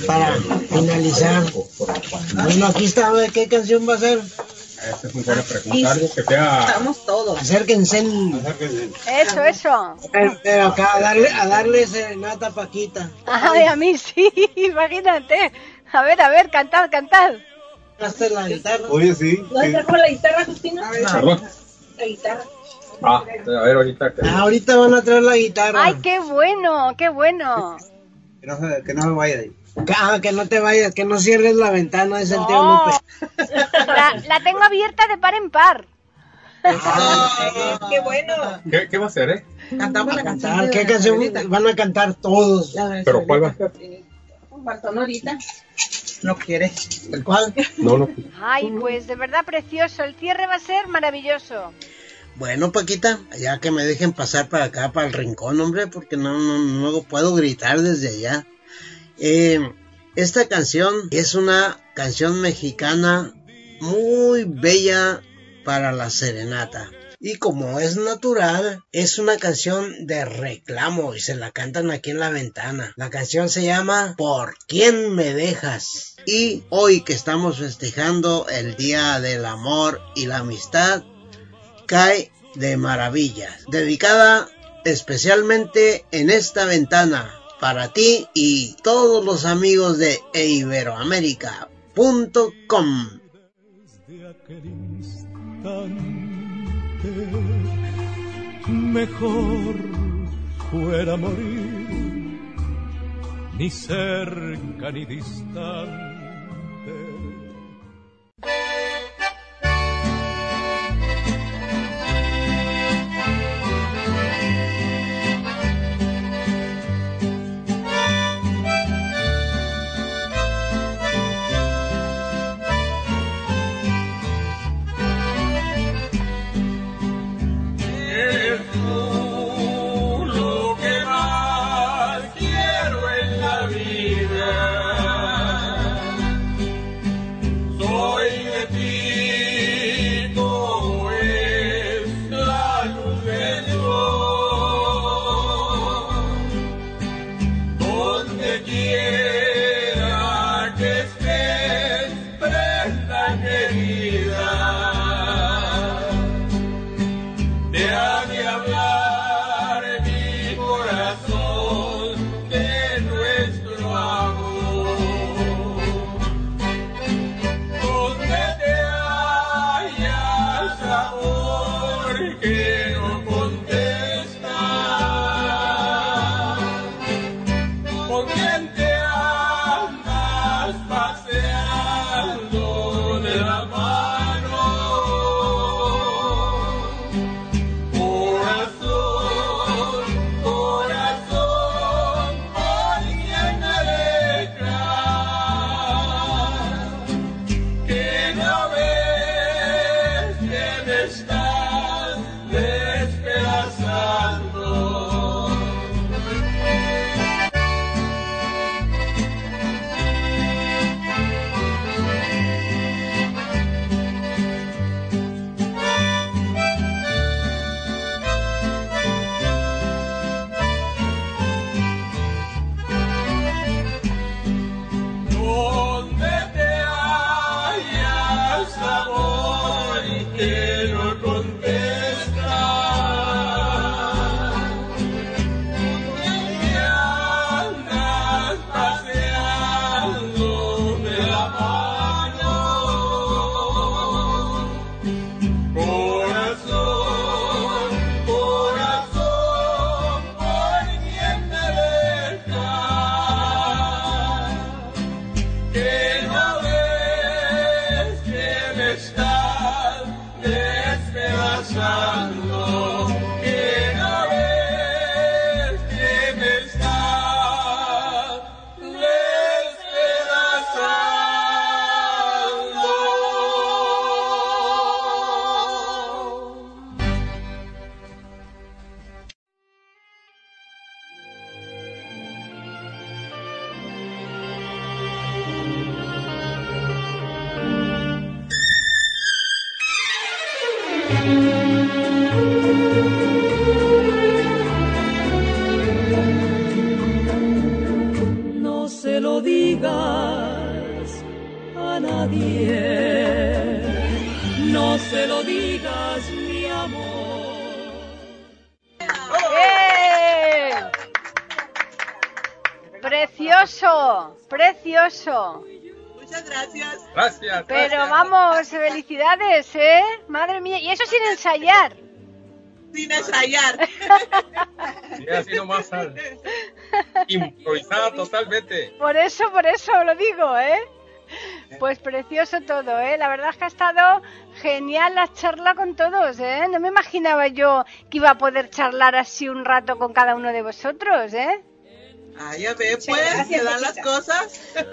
Para finalizar. Bueno, aquí está, ¿qué canción va a ser? Esta es muy buena pregunta. Algo que sea. Estamos todos. Acérquense. Eso, eso. Pero, acá a darle, a darle serenata a Paquita. Ay, a mí sí, imagínate. A ver, a ver, cantad, cantad. Hasta la guitarra. Oye, sí. ¿Dónde trajo la guitarra, Justina? Perdón. La guitarra. Ah, a ver, ahorita. que- Ah, ahorita van a traer la guitarra. Ay, qué bueno, qué bueno. Que no, se, que no se vaya de ahí. Que- Ah, que no te vayas, que no cierres la ventana, es el tío No. Lupe. La, la tengo abierta de par en par. ¡Qué bueno! ¿Qué, ¿Qué va a hacer, eh? Cantamos la canción. Ah, de ¿Qué la canción van a cantar todos? Pero ¿cuál va? Un baltón ahorita. No quiere. ¿El cual? No, no. Ay, pues de verdad precioso. El cierre va a ser maravilloso. Bueno, Paquita, ya que me dejen pasar para acá, para el rincón, hombre, porque no, no, no puedo gritar desde allá. Eh, esta canción es una canción mexicana muy bella para la serenata. Y como es natural, es una canción de reclamo y se la cantan aquí en la ventana. La canción se llama ¿Por quién me dejas? Y hoy que estamos festejando el Día del Amor y la Amistad, cae de maravillas. Dedicada especialmente en esta ventana para ti y todos los amigos de iberoamérica.com. de aquel instante mejor fuera morir ni cerca ni distante Yeah. Gracias. Pero gracias. vamos, felicidades, ¿eh? Madre mía, y eso sin ensayar. Sin ensayar. Sí, así nomás. al- Improvisada totalmente. Por eso, por eso lo digo, ¿eh? Pues precioso todo, ¿eh? La verdad es que ha estado genial la charla con todos, ¿eh? No me imaginaba yo que iba a poder charlar así un rato con cada uno de vosotros, ¿eh? Ah, ya ve, pues, se dan las cosas.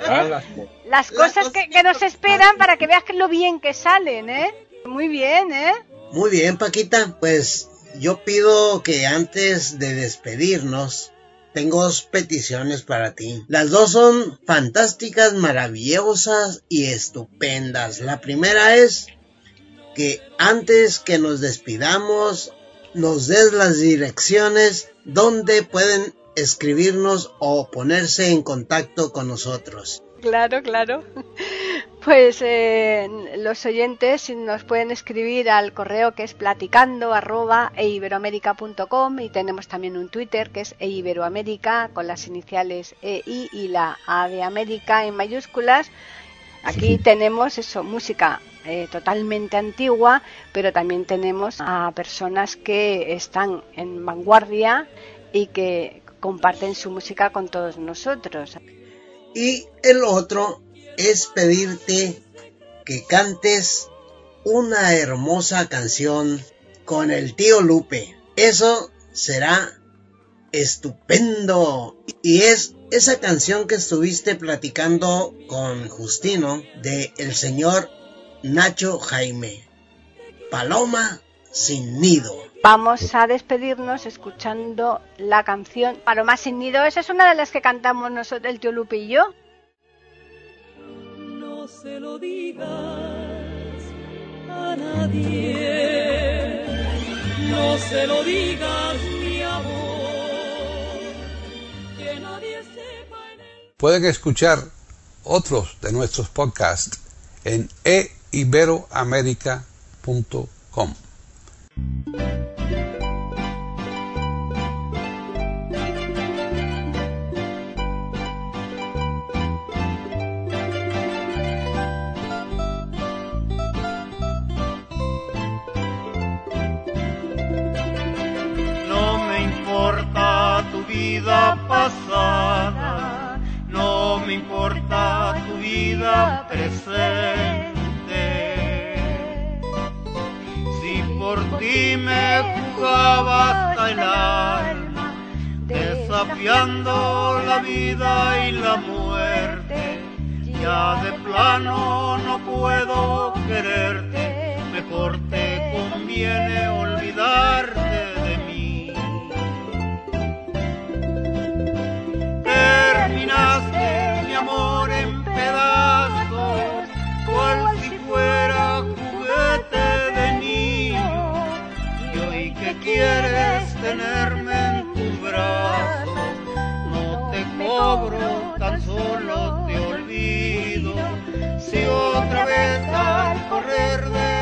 Ah, las- Las cosas que, que nos esperan para que veas que lo bien que salen, ¿eh? Muy bien, ¿eh? Muy bien, Paquita. Pues yo pido que antes de despedirnos, tengo dos peticiones para ti. Las dos son fantásticas, maravillosas y estupendas. La primera es que antes que nos despidamos, nos des las direcciones donde pueden escribirnos o ponerse en contacto con nosotros. Claro, claro. Pues eh, los oyentes nos pueden escribir al correo que es platicando arroba eiberoamerica.com y tenemos también un Twitter que es eiberoamerica con las iniciales EI y la A de América en mayúsculas. Aquí tenemos eso, música eh, totalmente antigua, pero también tenemos a personas que están en vanguardia y que comparten su música con todos nosotros. Y el otro es pedirte que cantes una hermosa canción con el tío Lupe. Eso será estupendo. Y es esa canción que estuviste platicando con Justino de el señor Nacho Jaime. Paloma sin nido. Vamos a despedirnos escuchando la canción Paloma sin nido. Esa es una de las que cantamos nosotros, el tío Lupe y yo. No se lo digas a nadie, no se lo digas, mi amor, que nadie sepa en el Pueden escuchar otros de nuestros podcasts en eiberoamerica.com. pasada, no me importa tu vida presente. Si por ti me jugaba hasta el alma, desafiando la vida y la muerte, ya de plano no puedo quererte, mejor te conviene olvidarte pedazos, cual si fuera juguete de niño, y hoy que quieres tenerme en tus brazos, no te cobro, tan solo te olvido. Si otra vez al correr de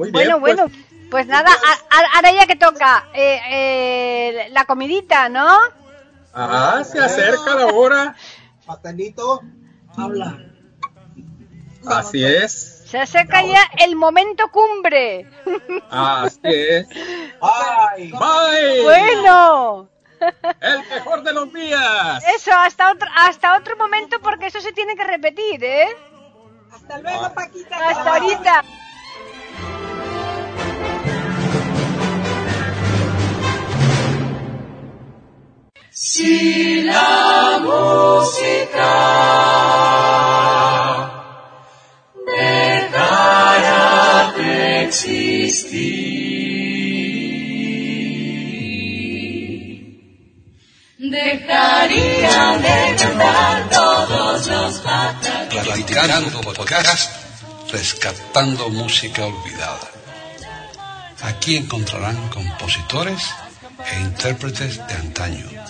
Muy bien. Bueno, pues, bueno, pues nada, ahora ya que toca eh, eh, la comidita, ¿no? Ah, se acerca la hora. Pastelito, habla. Así es. Se acerca ya el momento cumbre. Así es. Bye. Bye. Bueno, El mejor de los días. eso, hasta otro, hasta otro momento porque eso se tiene que repetir, ¿eh? Hasta luego, Paquita. Hasta ahorita. Si la música dejara de existir, dejaría de cantar todos los pájaros. Platicando podcast, rescatando música olvidada. Aquí encontrarán compositores e intérpretes de antaño.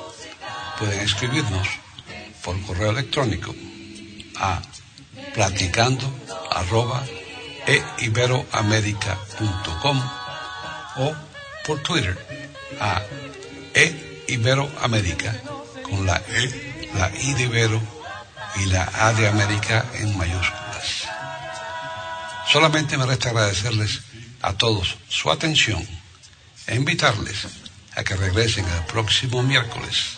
Pueden escribirnos por correo electrónico a platicando arroba e iberoamerica.com o por Twitter a e con la e, la i de Ibero y la A de América en mayúsculas. Solamente me resta agradecerles a todos su atención e invitarles a que regresen el próximo miércoles